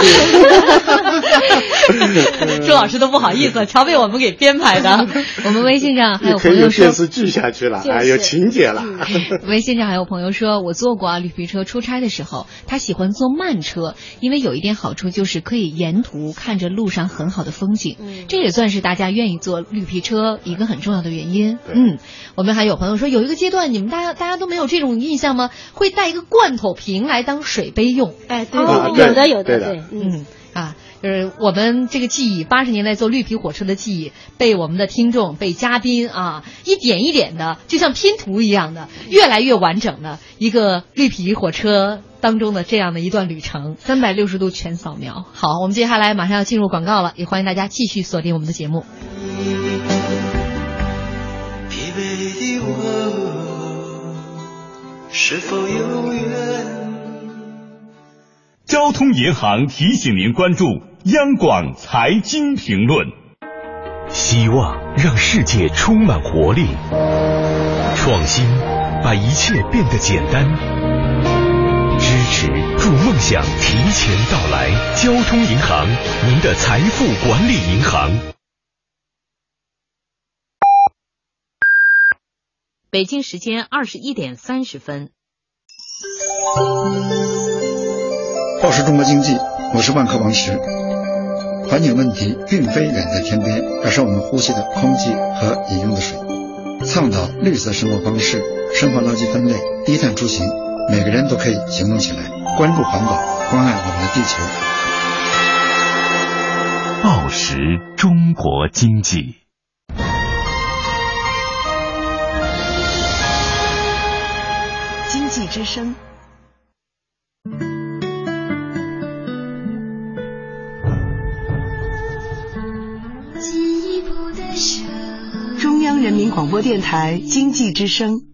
[SPEAKER 2] 朱老师都不好意思，全被我们给编排的。我们微信上还有朋友说
[SPEAKER 4] 有电，视剧下去了，
[SPEAKER 6] 就是
[SPEAKER 4] 啊，有情节了。
[SPEAKER 2] 微信上还有朋友说，我坐过啊绿皮车，出差的时候，他喜欢坐慢车，因为有一点好处就是可以沿途看着路上很好的风景，
[SPEAKER 6] 嗯
[SPEAKER 2] 这也算是大家愿意坐绿皮车一个很重要的原因。嗯，我们还有朋友说，有一个阶段你们大家大家都没有这种印象吗？会带一个罐头瓶来当水杯用。
[SPEAKER 6] 哎，对
[SPEAKER 4] 啊
[SPEAKER 6] 对，有的有的，
[SPEAKER 4] 对
[SPEAKER 6] 嗯
[SPEAKER 2] 啊，就是我们这个记忆，八十年代坐绿皮火车的记忆，被我们的听众、被嘉宾啊，一点一点的，就像拼图一样的，越来越完整的一个绿皮火车当中的这样的一段旅程，三百六十度全扫描。好，我们接下来马上要进入广告了，也欢迎大家继续锁定我们的节目。
[SPEAKER 10] 疲惫的我，是否有缘？
[SPEAKER 11] 交通银行提醒您关注央广财经评论。
[SPEAKER 7] 希望让世界充满活力，创新把一切变得简单，支持助梦想提前到来。交通银行，您的财富管理银行。
[SPEAKER 8] 北京时间二十一点三十分。
[SPEAKER 12] 报时中国经济，我是万科王石。环境问题并非远在天边，而是我们呼吸的空气和饮用的水。倡导绿色生活方式，生活垃圾分类，低碳出行，每个人都可以行动起来，关注环保，关爱我们的地球。
[SPEAKER 7] 报时中国经济。
[SPEAKER 9] 经济之声。央人民广播电台经济之声。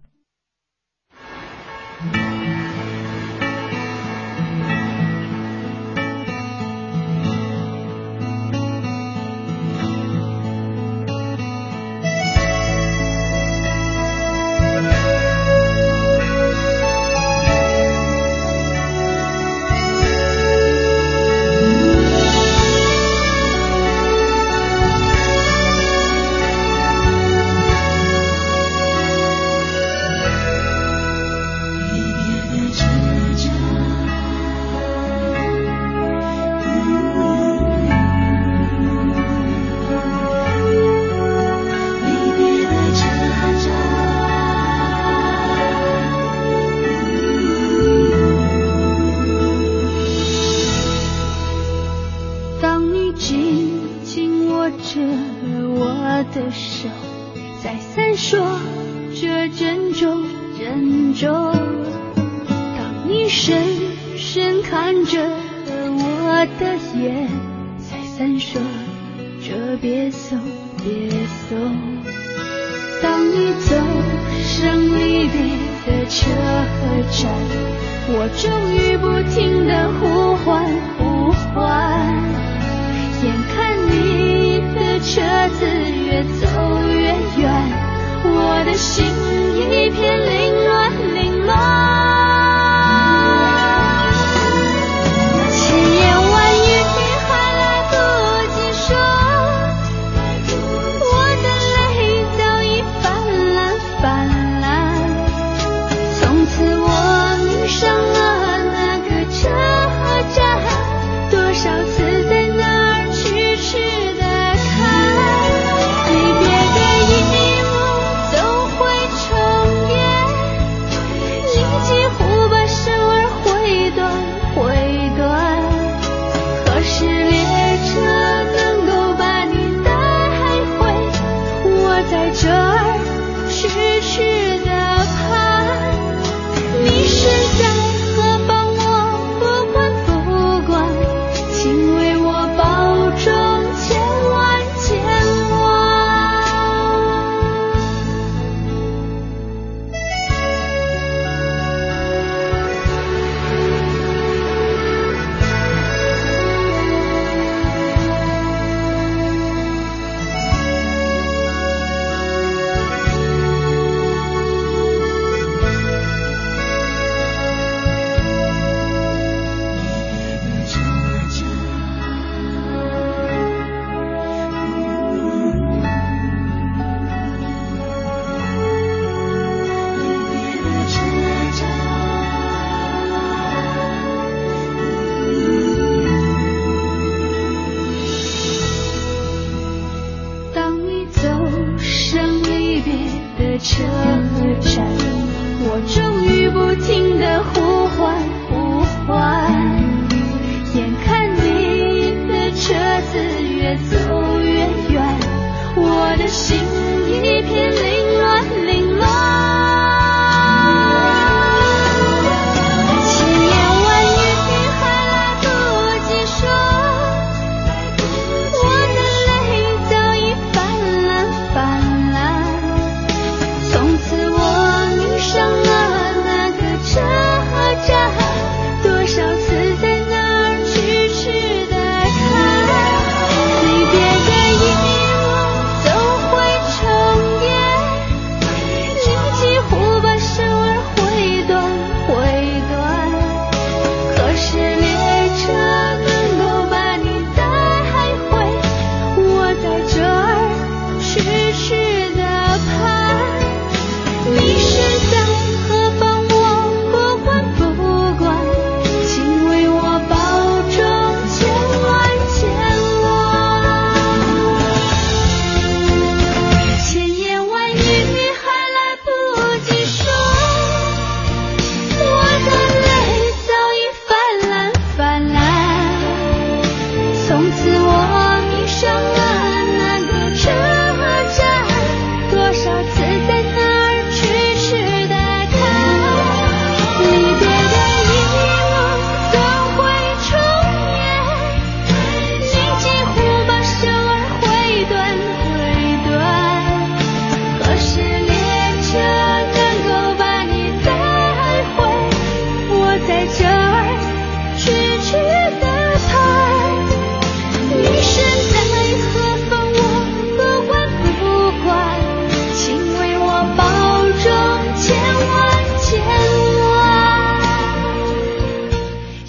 [SPEAKER 5] 站，我终于不停的呼。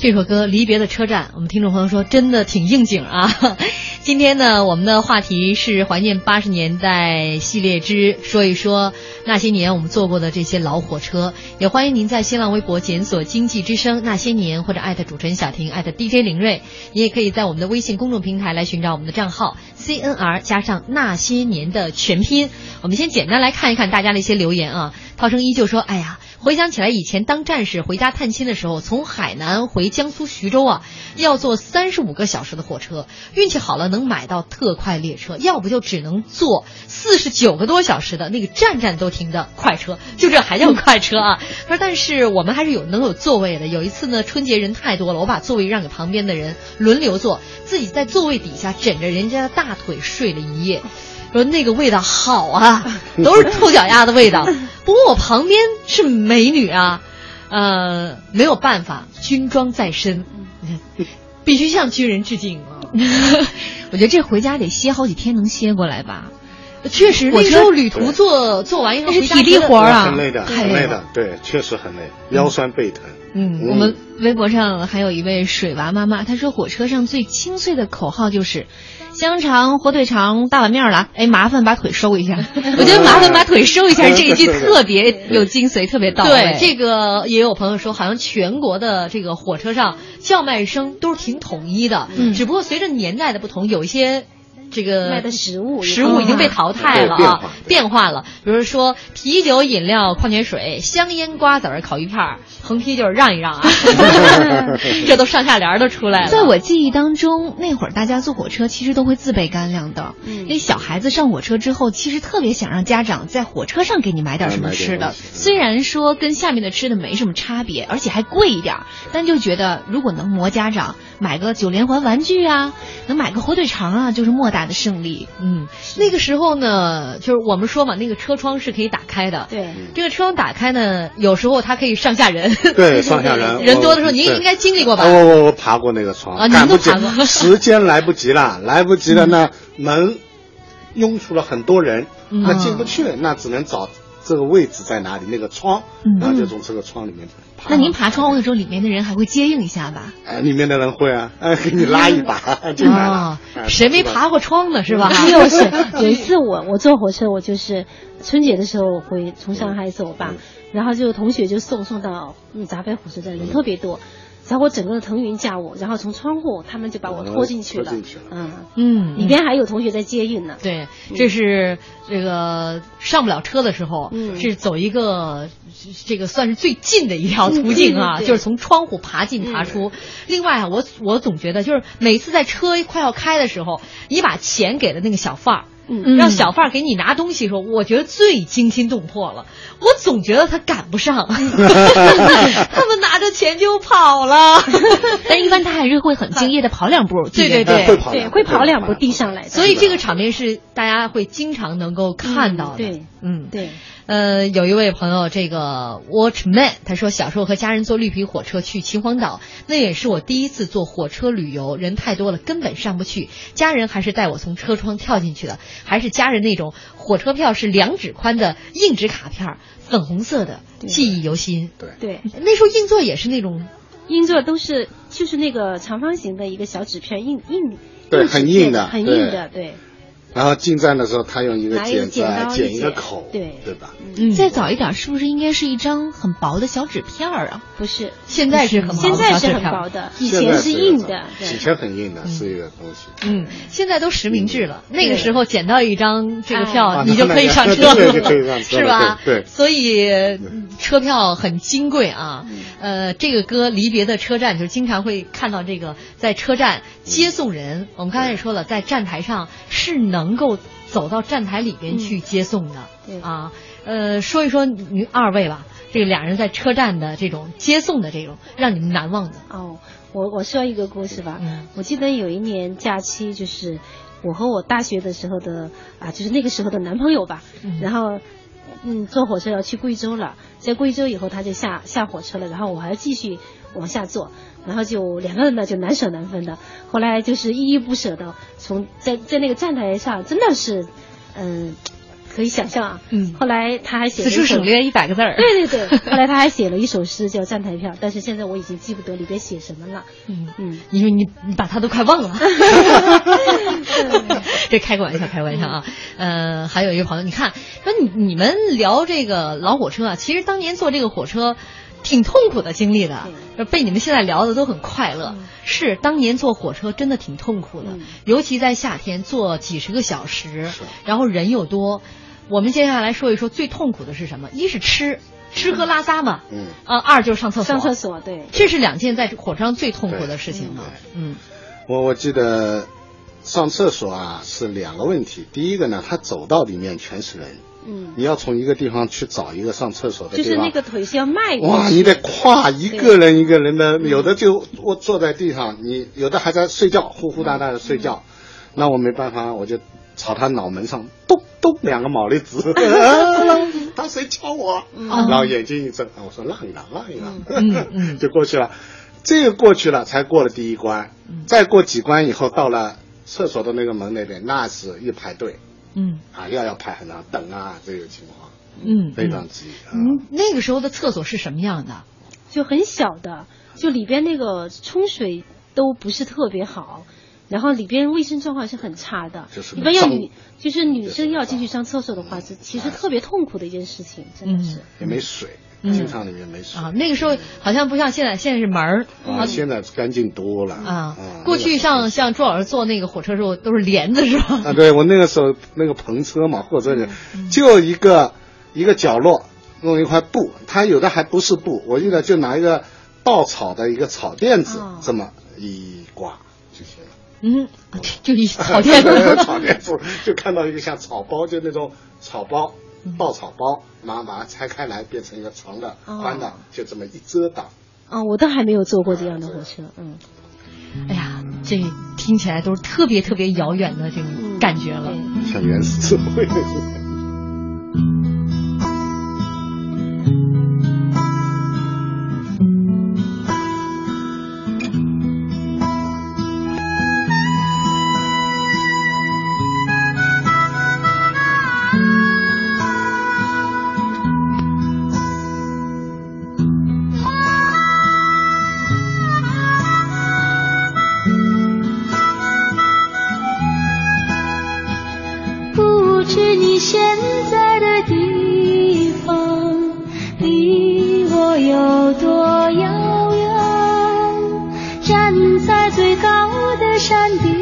[SPEAKER 5] 这
[SPEAKER 2] 首歌《离别的车站》，我们听众朋友说真的挺应景啊。今天呢，我们的话题是怀念八十年代系列之说一说那些年我们坐过的这些老火车。也欢迎您在新浪微博检索“经济之声那些年”或者艾特主持人小婷艾特 DJ 林睿，你也可以在我们的微信公众平台来寻找我们的账号 CNR 加上那些年的全拼。我们先简单来看一看大家的一些留言啊。涛声依旧说：“哎呀。”回想起来，以前当战士回家探亲的时候，从海南回江苏徐州啊，要坐三十五个小时的火车，运气好了能买到特快列车，要不就只能坐四十九个多小时的那个站站都停的快车，就这还叫快车啊？他说，但是我们还是有能有座位的。有一次呢，春节人太多了，我把座位让给旁边的人轮流坐，自己在座位底下枕着人家的大腿睡了一夜。说那个味道好啊，都是臭脚丫的味道。不过我旁边是美女啊，呃，没有办法，军装在身，必须向军人致敬啊。
[SPEAKER 3] 我觉得这回家得歇好几天，能歇过来吧？
[SPEAKER 2] 确实，那时候旅途做做完以后，
[SPEAKER 3] 是体力活啊，
[SPEAKER 4] 很累的，很累的，对，确实很累，腰酸背疼。
[SPEAKER 3] 嗯，我们微博上还有一位水娃妈妈，她说火车上最清脆的口号就是“香肠、火腿肠、大碗面了”，哎，麻烦把腿收一下。我觉得“麻烦把腿收一下”这一句特别有精髓，特别到位。
[SPEAKER 2] 对，这个也有朋友说，好像全国的这个火车上叫卖声都是挺统一的，嗯，只不过随着年代的不同，有一些。这个
[SPEAKER 6] 卖的食物，
[SPEAKER 2] 食物已经被淘汰了啊，变化了。比如说啤酒、饮料、矿泉水、香烟、瓜子儿、烤鱼片儿，横批就是让一让啊。这都上下联都出来了。
[SPEAKER 3] 在我记忆当中，那会儿大家坐火车其实都会自备干粮的。嗯，那小孩子上火车之后，其实特别想让家长在火车上给你买点什么吃的。虽然说跟下面的吃的没什么差别，而且还贵一点，但就觉得如果能磨家长买个九连环玩具啊，能买个火腿肠啊，就是莫大。的胜利，
[SPEAKER 2] 嗯，那个时候呢，就是我们说嘛，那个车窗是可以打开的，
[SPEAKER 6] 对，
[SPEAKER 2] 这个车窗打开呢，有时候它可以上下人，
[SPEAKER 4] 对，上下人，
[SPEAKER 2] 人多的时候您应该经历过吧？
[SPEAKER 4] 我我我爬过那个窗，
[SPEAKER 2] 啊，您都爬过，
[SPEAKER 4] 时间来不及了，来不及了，那门拥出了很多人，那进不去，那只能找。这个位置在哪里？那个窗，然后就从这个窗里面爬。
[SPEAKER 3] 那您爬窗户的时候，里面的人还会接应一下吧？
[SPEAKER 4] 哎，里面的人会啊，哎，给你拉一把进来了。
[SPEAKER 2] 谁没爬过窗呢？是吧？
[SPEAKER 6] 又是 有一次我我坐火车，我就是春节的时候回从上海走吧，然后就同学就送送到闸北火车站，人特别多。然后我整个腾云驾雾，然后从窗户他们就把我拖进去了，嗯嗯，里边还有同学在接应呢。
[SPEAKER 2] 对，这是这个上不了车的时候，是走一个这个算是最近的一条途径啊，就是从窗户爬进爬出。另外啊，我我总觉得就是每次在车快要开的时候，你把钱给了那个小贩儿。让小贩给你拿东西的时候，我觉得最惊心动魄了。我总觉得他赶不上，他们拿着钱就跑了。
[SPEAKER 3] 但一般他还是会很敬业的跑两步。
[SPEAKER 2] 对对对，
[SPEAKER 6] 对会跑两步递上来。
[SPEAKER 2] 所以这个场面是大家会经常能够看到的。
[SPEAKER 6] 对，
[SPEAKER 2] 嗯，
[SPEAKER 6] 对。
[SPEAKER 2] 呃，有一位朋友，这个 Watchman，他说小时候和家人坐绿皮火车去秦皇岛，那也是我第一次坐火车旅游，人太多了，根本上不去。家人还是带我从车窗跳进去的，还是家人那种火车票是两指宽的硬纸卡片，粉红色的，记忆犹新。
[SPEAKER 4] 对
[SPEAKER 6] 对，
[SPEAKER 2] 那时候硬座也是那种，
[SPEAKER 6] 硬座都是就是那个长方形的一个小纸片，硬硬，
[SPEAKER 4] 对，很硬的，
[SPEAKER 6] 很硬的，对。
[SPEAKER 4] 然后进站的时候，他用一个剪子剪一个口，
[SPEAKER 6] 对
[SPEAKER 4] 对吧？
[SPEAKER 3] 嗯，再早一点，是不是应该是一张很薄的小纸片儿啊？
[SPEAKER 6] 不是，
[SPEAKER 2] 现在是很
[SPEAKER 6] 现在是很薄的，以前是硬的，
[SPEAKER 4] 以前很硬的，是一个东西。
[SPEAKER 2] 嗯，现在都实名制了。那个时候捡到一张这个票，你就可以上车
[SPEAKER 4] 了，
[SPEAKER 2] 是吧？
[SPEAKER 4] 对，
[SPEAKER 2] 所以车票很金贵啊。呃，这个歌《离别的车站》就是经常会看到这个在车站接送人。我们刚才也说了，在站台上是能。能够走到站台里边去接送的。啊，呃，说一说你二位吧，这个俩人在车站的这种接送的这种让你们难忘的。
[SPEAKER 6] 哦。我我说一个故事吧，嗯，我记得有一年假期，就是我和我大学的时候的啊，就是那个时候的男朋友吧，然后嗯坐火车要去贵州了，在贵州以后他就下下火车了，然后我还要继续往下坐。然后就两个人呢，就难舍难分的。后来就是依依不舍的，从在在那个站台上，真的是，嗯，可以想象啊。嗯。后来他还写
[SPEAKER 2] 此处省略一百个字儿。
[SPEAKER 6] 对对对。后来他还写了一首诗叫《站台票》，但是现在我已经记不得里边写什么了。
[SPEAKER 2] 嗯嗯。你说你你把他都快忘了。这开个玩笑，开个玩笑啊。呃，还有一个朋友，你看，说你你们聊这个老火车啊，其实当年坐这个火车。挺痛苦的经历的，被你们现在聊的都很快乐。是当年坐火车真的挺痛苦的，尤其在夏天坐几十个小时，然后人又多。我们接下来说一说最痛苦的是什么？一是吃，吃喝拉撒嘛，
[SPEAKER 4] 嗯，
[SPEAKER 2] 啊，二就是上厕所，
[SPEAKER 6] 上厕所，对，
[SPEAKER 2] 这是两件在火车上最痛苦的事情嘛，嗯，
[SPEAKER 4] 我我记得上厕所啊是两个问题，第一个呢，他走道里面全是人，
[SPEAKER 6] 嗯，
[SPEAKER 4] 你要从一个地方去找一个上厕所的地方，
[SPEAKER 6] 就是那个腿是要迈过去，
[SPEAKER 4] 哇，你得跨一个人一个人的，有的就我坐在地上，你有的还在睡觉，呼呼哒哒的睡觉，那我没办法，我就朝他脑门上咚咚两个毛栗子，他谁敲我？然后眼睛一睁，我说让一让，让一让，
[SPEAKER 2] 嗯。嗯
[SPEAKER 4] 就过去了。这个过去了，才过了第一关，再过几关以后，到了厕所的那个门那边，那是一排队
[SPEAKER 2] 嗯
[SPEAKER 4] 啊，要要排很长等啊，这个情况
[SPEAKER 2] 嗯，
[SPEAKER 4] 非常急。
[SPEAKER 2] 嗯，那个时候的厕所是什么样的？
[SPEAKER 6] 就很小的，就里边那个冲水都不是特别好，然后里边卫生状况是很差的。
[SPEAKER 4] 就是
[SPEAKER 6] 一般要女，就是女生要进去上厕所的话，是其实特别痛苦的一件事情，真的是。
[SPEAKER 4] 也没水，
[SPEAKER 2] 嗯。
[SPEAKER 4] 经常里面没水
[SPEAKER 2] 啊，那个时候好像不像现在，现在是门儿。
[SPEAKER 4] 啊，现在干净多了。
[SPEAKER 2] 啊。过去像像朱老师坐那个火车时候都是帘子是吧？
[SPEAKER 4] 啊，对我那个时候那个篷车嘛，或者是
[SPEAKER 2] 嗯。
[SPEAKER 4] 就一个一个角落弄一块布，它有的还不是布，我记得就拿一个稻草的一个草垫子
[SPEAKER 2] 哦
[SPEAKER 4] 这么一挂就行了。
[SPEAKER 2] 嗯，就一草垫子，
[SPEAKER 4] 草垫子就看到一个像草包，就那种草包。
[SPEAKER 2] 嗯
[SPEAKER 4] 稻草包，然后把它拆开来，变成一个长的、
[SPEAKER 6] 哦
[SPEAKER 4] 宽的，就这么一遮挡。
[SPEAKER 6] 啊，我倒还没有坐过这样的火车，嗯。
[SPEAKER 2] 哎呀，这听起来都是特别特别遥远的这种感觉了。
[SPEAKER 4] 像原始社会。
[SPEAKER 5] 的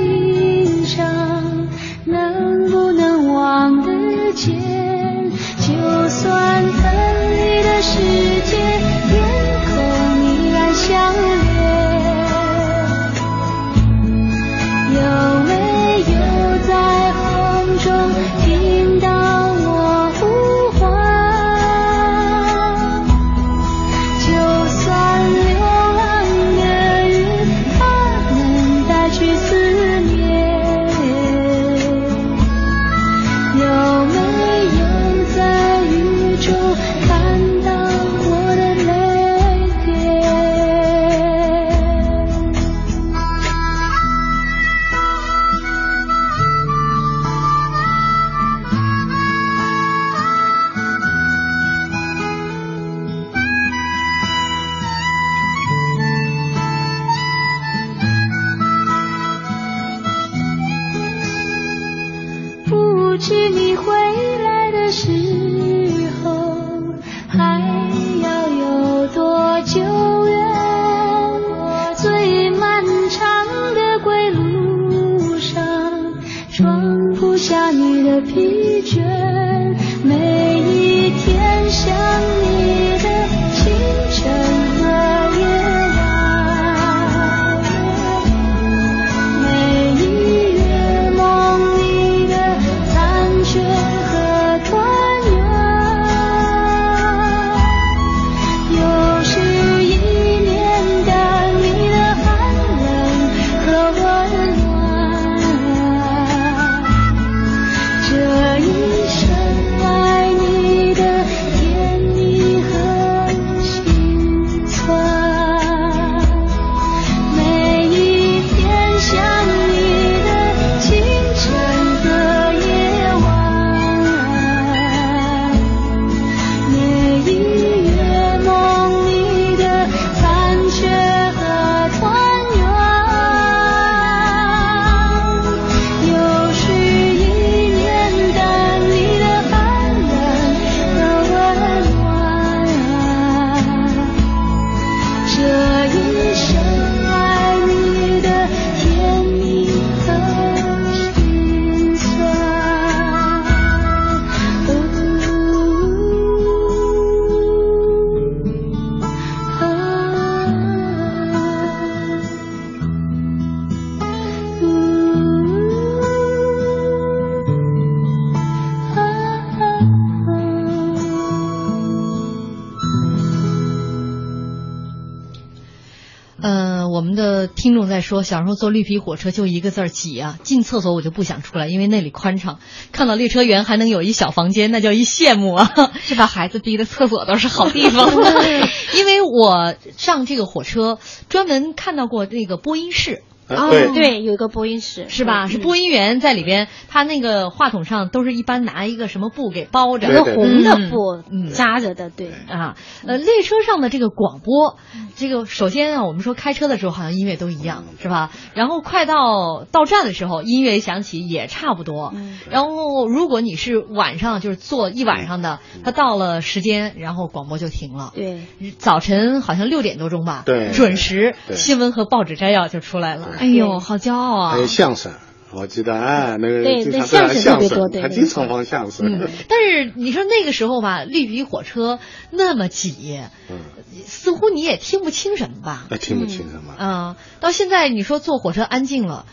[SPEAKER 2] 说，小时候坐绿皮火车就一个字儿挤啊，进厕所我就不想出来，因为那里宽敞。看到列车员还能有一小房间，那叫一羡慕啊！
[SPEAKER 3] 这把孩子逼的厕所都是好地方。
[SPEAKER 2] 因为我上这个火车专门看到过那个播音室。
[SPEAKER 4] 啊对。
[SPEAKER 6] 对，有一个播音室，
[SPEAKER 2] 是吧？
[SPEAKER 6] 嗯。
[SPEAKER 2] 是播音员在里边，他那个话筒上都是一般拿一个什么布给包着，
[SPEAKER 6] 一个红的
[SPEAKER 2] 嗯
[SPEAKER 6] 布
[SPEAKER 2] 嗯
[SPEAKER 6] 扎着的，对。
[SPEAKER 2] 啊，呃，列车上的这个广播，这个首先啊，我们说开车的时候好像音乐都一样，是吧？然后快到到站的时候，音乐一响起也差不多。然后如果你是晚上就是坐一晚上的，他到了时间，然后广播就停了。
[SPEAKER 6] 对，
[SPEAKER 2] 早晨好像六点多钟吧，
[SPEAKER 4] 对。
[SPEAKER 2] 准时新闻和报纸摘要就出来了。
[SPEAKER 3] 哎呦，好骄傲啊！
[SPEAKER 4] 还有相声，我记得哎，那个
[SPEAKER 2] 对对相声特
[SPEAKER 4] 相
[SPEAKER 2] 别多对对
[SPEAKER 4] 他经常放相声。
[SPEAKER 2] 嗯，但是你说那个时候吧，绿皮火车那么挤，
[SPEAKER 4] 嗯，
[SPEAKER 2] 似乎你也听不清什么吧？
[SPEAKER 4] 那听不清什么。
[SPEAKER 2] 啊、到现在你说坐火车安静了，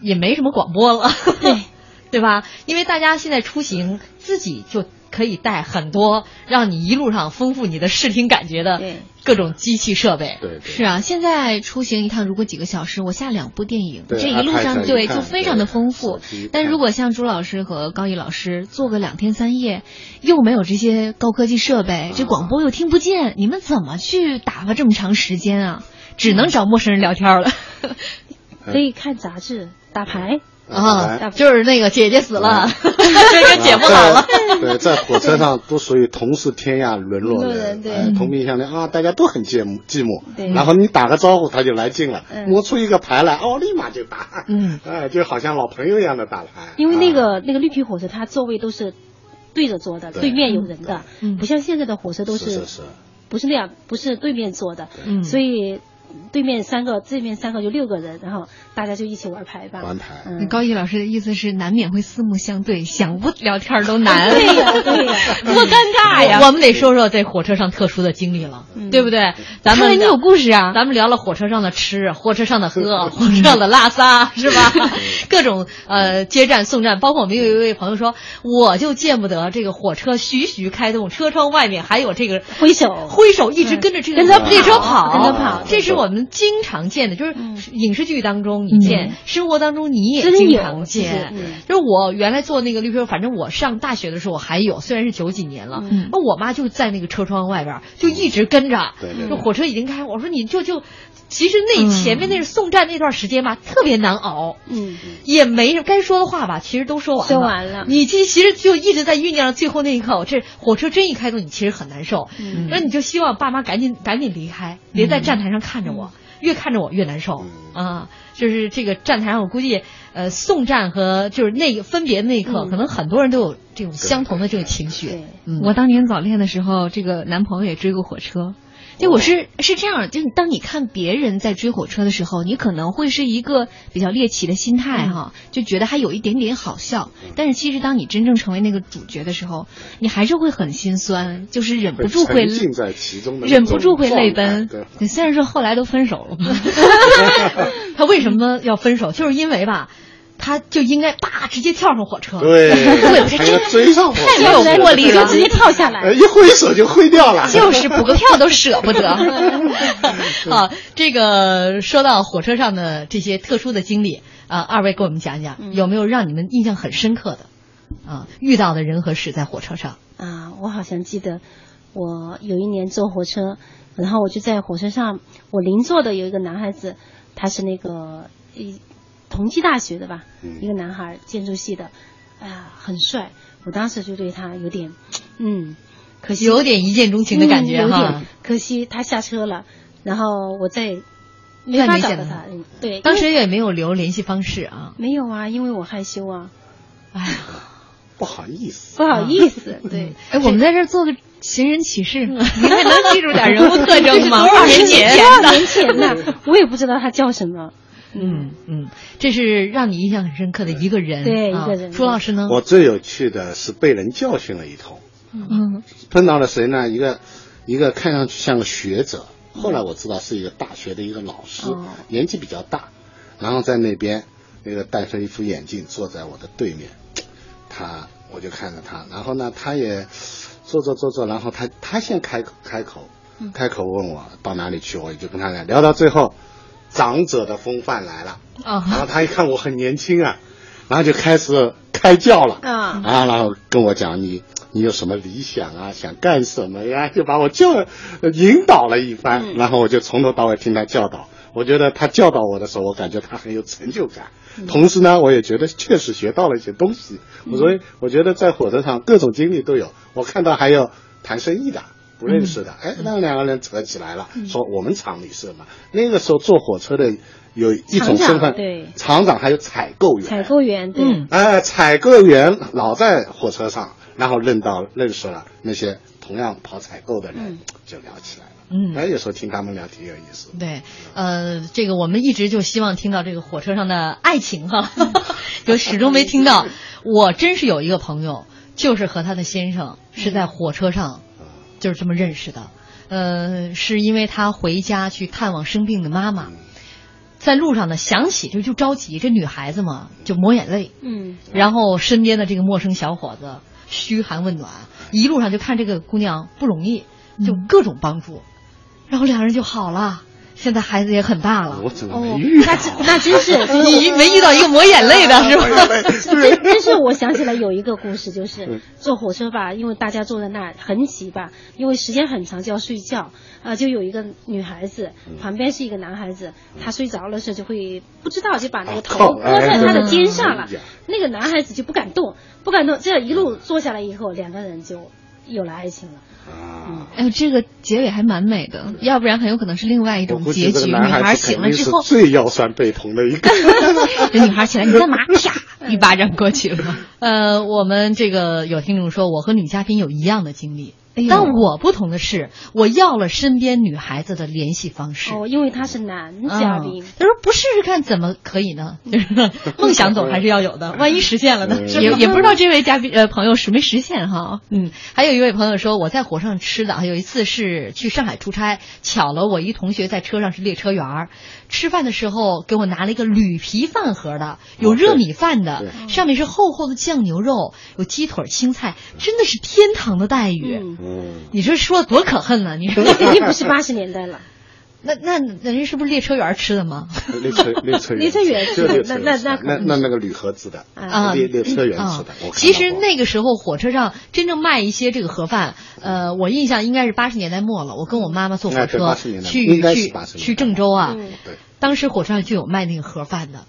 [SPEAKER 2] 也没什么广播了，对 对吧？因为大家现在出行自己就可以带很多让你一路上丰富你的视听感觉的各种机器设备。
[SPEAKER 4] 对
[SPEAKER 3] 是啊，现在出行一趟如果几个小时，我下两部电影，这一路上对就非常的丰富。但如果像朱老师和高毅老师坐个两天三夜，又没有这些高科技设备，这广播又听不见，你们怎么去打发这么长时间啊？只能找陌生人聊天了。
[SPEAKER 6] 可以看杂志、打牌
[SPEAKER 2] 啊，就是那个姐姐死了，这个 姐夫好了。
[SPEAKER 4] 对，在火车上都属于同是天涯沦落人，
[SPEAKER 6] 人对。
[SPEAKER 4] 哎同病相怜啊，大家都很寂寞寂寞。
[SPEAKER 6] 对。
[SPEAKER 4] 然后你打个招呼，他就来劲了，
[SPEAKER 6] 嗯。
[SPEAKER 4] 摸出一个牌来，哦，立马就打，
[SPEAKER 2] 嗯，
[SPEAKER 4] 哎，就好像老朋友一样的打牌。
[SPEAKER 6] 因为那个、那个绿皮火车，它座位都是对着坐的，
[SPEAKER 4] 对。
[SPEAKER 6] 对面有人的，
[SPEAKER 3] 嗯。
[SPEAKER 6] 不像现在的火车都
[SPEAKER 4] 是是是，
[SPEAKER 6] 不是那样，不是对面坐的，
[SPEAKER 2] 嗯
[SPEAKER 6] 所以对面三个，这面三个就六个人，然后大家就一起玩牌吧。
[SPEAKER 4] 玩牌。
[SPEAKER 6] 嗯，
[SPEAKER 3] 高毅老师的意思是，难免会四目相对，想不聊天都难。
[SPEAKER 6] 对呀对呀
[SPEAKER 3] 多尴尬呀！
[SPEAKER 2] 我们得说说这火车上特殊的经历了，对不对？咱们
[SPEAKER 3] 看来你有故事啊！
[SPEAKER 2] 咱们聊了火车上的吃，火车上的喝，火车上的拉撒，是吧？各种呃接站送站，包括我们有一位朋友说，我就见不得这个火车徐徐开动，车窗外面还有这个
[SPEAKER 6] 挥手
[SPEAKER 2] 挥手，一直跟着这个
[SPEAKER 6] 跟着跑
[SPEAKER 2] 列车跑，
[SPEAKER 6] 跟着跑
[SPEAKER 2] 这是我们经常见的，就是影视剧当中你见，生活当中你也经常见。
[SPEAKER 6] 嗯。
[SPEAKER 2] 就是我原来坐那个绿皮，反正我上大学的时候我还有，虽然是九几年了，
[SPEAKER 3] 嗯。
[SPEAKER 2] 那我妈就在那个车窗外边儿就一直跟着，
[SPEAKER 4] 对对对。
[SPEAKER 2] 就火车已经开，我说你就就。其实那前面那是送站那段时间吧，特别难熬，
[SPEAKER 6] 嗯，
[SPEAKER 2] 也没该说的话吧，其实都说完了。
[SPEAKER 6] 说完了。
[SPEAKER 2] 你其其实就一直在酝酿最后那一刻，这火车真一开动，你其实很难受。
[SPEAKER 6] 嗯。
[SPEAKER 2] 那你就希望爸妈赶紧赶紧离开，别在站台上看着我，越看着我越难受。啊。就是这个站台上，我估计呃送站和就是那个分别的那一刻，可能很多人都有这种相同的这个情绪。嗯，
[SPEAKER 3] 我当年早恋的时候，这个男朋友也追过火车。就我是是这样，就是当你看别人在追火车的时候，你可能会是一个比较猎奇的心态哈，就觉得还有一点点好笑。但是其实当你真正成为那个主角的时候，你还是会很心酸，就是忍不住会
[SPEAKER 4] 浸在其中的
[SPEAKER 3] 忍不住会泪奔虽然说后来都分手了嘛。
[SPEAKER 2] 他为什么要分手？就是因为吧。他就应该叭直接跳上火车，
[SPEAKER 4] 对
[SPEAKER 2] 对，我
[SPEAKER 4] 追上火车。
[SPEAKER 2] 太没有魄力了，
[SPEAKER 6] 就直接跳下来。
[SPEAKER 4] 呃一挥手就挥掉了，
[SPEAKER 3] 就是补个票都舍不得。
[SPEAKER 2] 啊，这个说到火车上的这些特殊的经历啊，二位给我们讲讲，
[SPEAKER 6] 嗯。
[SPEAKER 2] 有没有让你们印象很深刻的啊遇到的人和事在火车上？
[SPEAKER 6] 啊，我好像记得我有一年坐火车，然后我就在火车上，我邻座的有一个男孩子，他是那个一同济大学的吧，一个男孩，建筑系的，哎呀，很帅，我当时就对他有点，嗯，可惜。
[SPEAKER 2] 有点一见钟情的感觉哈
[SPEAKER 6] 嗯有点，可惜他下车了，然后我再没法找到他，嗯对，
[SPEAKER 2] 当时也没有留联系方式啊。
[SPEAKER 6] 没有啊，因为我害羞啊，
[SPEAKER 2] 哎呀，
[SPEAKER 4] 不好意思，
[SPEAKER 6] 不好意思，对，
[SPEAKER 3] 哎，我们在这儿做个寻人启事，你还能记住点人物特征吗？
[SPEAKER 2] 多少
[SPEAKER 3] 二十
[SPEAKER 2] 年前
[SPEAKER 6] 多少年前呢，我也不知道他叫什么。
[SPEAKER 2] 嗯嗯，这是让你印象很深刻的一个人，啊
[SPEAKER 6] 对一个人。
[SPEAKER 2] 朱老师呢？
[SPEAKER 4] 我最有趣的是被人教训了一通，
[SPEAKER 3] 嗯，
[SPEAKER 4] 碰到了谁呢？一个一个看上去像个学者，后来我知道是一个大学的一个老师，
[SPEAKER 6] 哦。
[SPEAKER 4] 年纪比较大，然后在那边那个戴着一副眼镜坐在我的对面，他我就看着他，然后呢，他也坐坐坐坐，然后他他先开口开口，开口问我到哪里去，我就跟他聊，聊到最后，长者的风范来了，
[SPEAKER 13] 啊
[SPEAKER 4] 然后他一看我很年轻啊，然后就开始开教了，
[SPEAKER 6] 啊
[SPEAKER 4] 啊，然后跟我讲你你有什么理想啊，想干什么呀，就把我教呃引导了一番，
[SPEAKER 6] 嗯。
[SPEAKER 4] 然后我就从头到尾听他教导。我觉得他教导我的时候，我感觉他很有成就感。
[SPEAKER 6] 嗯。
[SPEAKER 4] 同时呢，我也觉得确实学到了一些东西。
[SPEAKER 6] 我
[SPEAKER 4] 所以我觉得在火车上各种经历都有。我看到还有谈生意的，不认识的，哎，那两个人扯起来了，说我们厂里是嘛。那个时候坐火车的有一种身份，
[SPEAKER 6] 对
[SPEAKER 4] 厂长还有采购员。
[SPEAKER 6] 采购员对，
[SPEAKER 4] 哎，采购员老在火车上，然后认到认识了那些同样跑采购的人，就聊起来了。
[SPEAKER 2] 嗯
[SPEAKER 4] 哎，有时候听他们聊挺有意思。
[SPEAKER 2] 对，呃，这个我们一直就希望听到这个火车上的爱情哈，就始终没听到。我真是有一个朋友，就是和他的先生是在火车上，就是这么认识的。呃，是因为他回家去探望生病的妈妈，在路上呢想起就就着急，这女孩子嘛就抹眼泪，
[SPEAKER 6] 嗯，
[SPEAKER 2] 然后身边的这个陌生小伙子嘘寒问暖，一路上就看这个姑娘不容易，就各种帮助，然后两人就好了。现在孩子也很大了，
[SPEAKER 4] 我怎么没遇
[SPEAKER 6] 那真那真是
[SPEAKER 2] 你没遇到一个抹眼泪的 是吧？
[SPEAKER 6] 真真 是我想起来有一个故事，就是
[SPEAKER 4] 嗯。
[SPEAKER 6] 坐火车吧，因为大家坐在那儿很挤吧，因为时间很长就要睡觉啊、就有一个女孩子，
[SPEAKER 4] 嗯。
[SPEAKER 6] 旁边是一个男孩子，他睡着了时候就会不知道就把那个头
[SPEAKER 4] 靠
[SPEAKER 6] 搁在他的肩上了。那个男孩子就不敢动，不敢动，这样一路坐下来以后，两个人就有了爱情了。
[SPEAKER 4] 啊，
[SPEAKER 13] 哎呦，这个结尾还蛮美的，要不然很有可能是另外一种结局。女孩醒了之后，
[SPEAKER 4] 最腰酸背痛的一个。
[SPEAKER 13] 这女孩起来，你干嘛？啪，一巴掌过去了。
[SPEAKER 2] 呃，我们这个有听众说，我和女嘉宾有一样的经历，
[SPEAKER 13] 哎
[SPEAKER 2] 但我不同的是，我要了身边女孩子的联系方式。
[SPEAKER 6] 哦，因为他是男嘉宾
[SPEAKER 2] 嗯，他说不试试看怎么可以呢？就 是梦想总还是要有的，万一实现了呢？
[SPEAKER 13] 也也不知道这位嘉宾呃朋友实没实现哈。
[SPEAKER 2] 嗯，还有一位朋友说，我在火车上吃的啊，有一次是去上海出差，巧了，我一同学在车上是列车员儿，吃饭的时候给我拿了一个铝皮饭盒的，有热米饭的，上面是厚厚的酱牛肉，有鸡腿、青菜，真的是天堂的待遇。
[SPEAKER 4] 嗯，
[SPEAKER 2] 你这说的多可恨呢？你说
[SPEAKER 6] 那肯定不是八十年代了。
[SPEAKER 2] 那那人家是不是列车员吃的吗？
[SPEAKER 4] 列车列车员，
[SPEAKER 6] 列车员那那那
[SPEAKER 4] 那那那个铝盒子的
[SPEAKER 2] 啊，
[SPEAKER 4] 列列车员吃
[SPEAKER 2] 啊
[SPEAKER 4] 的。
[SPEAKER 2] 其实那个时候火车上真正卖一些这个盒饭，呃，我印象应该是八十年代末了。我跟我妈妈坐火车
[SPEAKER 4] 80年代
[SPEAKER 2] 去去
[SPEAKER 4] 80年代
[SPEAKER 2] 去郑州啊，
[SPEAKER 6] 嗯
[SPEAKER 4] 对，
[SPEAKER 2] 当时火车上就有卖那个盒饭的，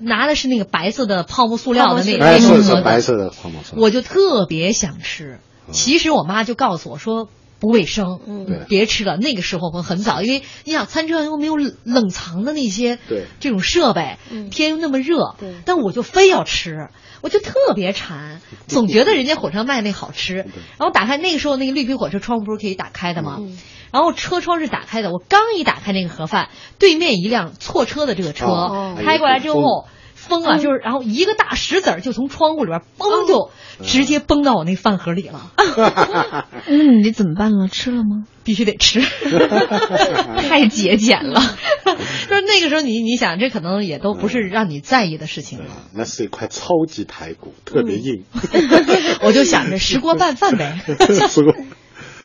[SPEAKER 2] 拿的是那个白色的泡沫塑料的那那种盒子，
[SPEAKER 4] 白色的泡沫塑料
[SPEAKER 2] 我就特别想吃。其实我妈就告诉我说。不卫生，
[SPEAKER 6] 嗯
[SPEAKER 2] 别吃了。那个时候会很早，因为你想餐车上又没有冷冷藏的那些
[SPEAKER 4] 对
[SPEAKER 2] 这种设备，
[SPEAKER 6] 嗯
[SPEAKER 2] 天又那么热
[SPEAKER 6] 对，
[SPEAKER 2] 但我就非要吃，我就特别馋，总觉得人家火车卖那好吃。然后打开那个时候那个绿皮火车窗户不是可以打开的吗？
[SPEAKER 6] 嗯
[SPEAKER 2] 然后车窗是打开的，我刚一打开那个盒饭，对面一辆错车的这个车、
[SPEAKER 4] 哦
[SPEAKER 2] 开过来之后。风啊，
[SPEAKER 6] 嗯
[SPEAKER 2] 就是，然后一个大石子儿就从窗户里边嘣就直接崩到我那饭盒里了，
[SPEAKER 13] 嗯你怎么办了？吃了吗？
[SPEAKER 2] 必须得吃，
[SPEAKER 13] 太节俭了。
[SPEAKER 2] 就是那个时候你你想，这可能也都不是让你在意的事情了，
[SPEAKER 4] 那是一块超级排骨，特别硬。
[SPEAKER 2] 我就想着石锅拌饭呗。
[SPEAKER 4] 石锅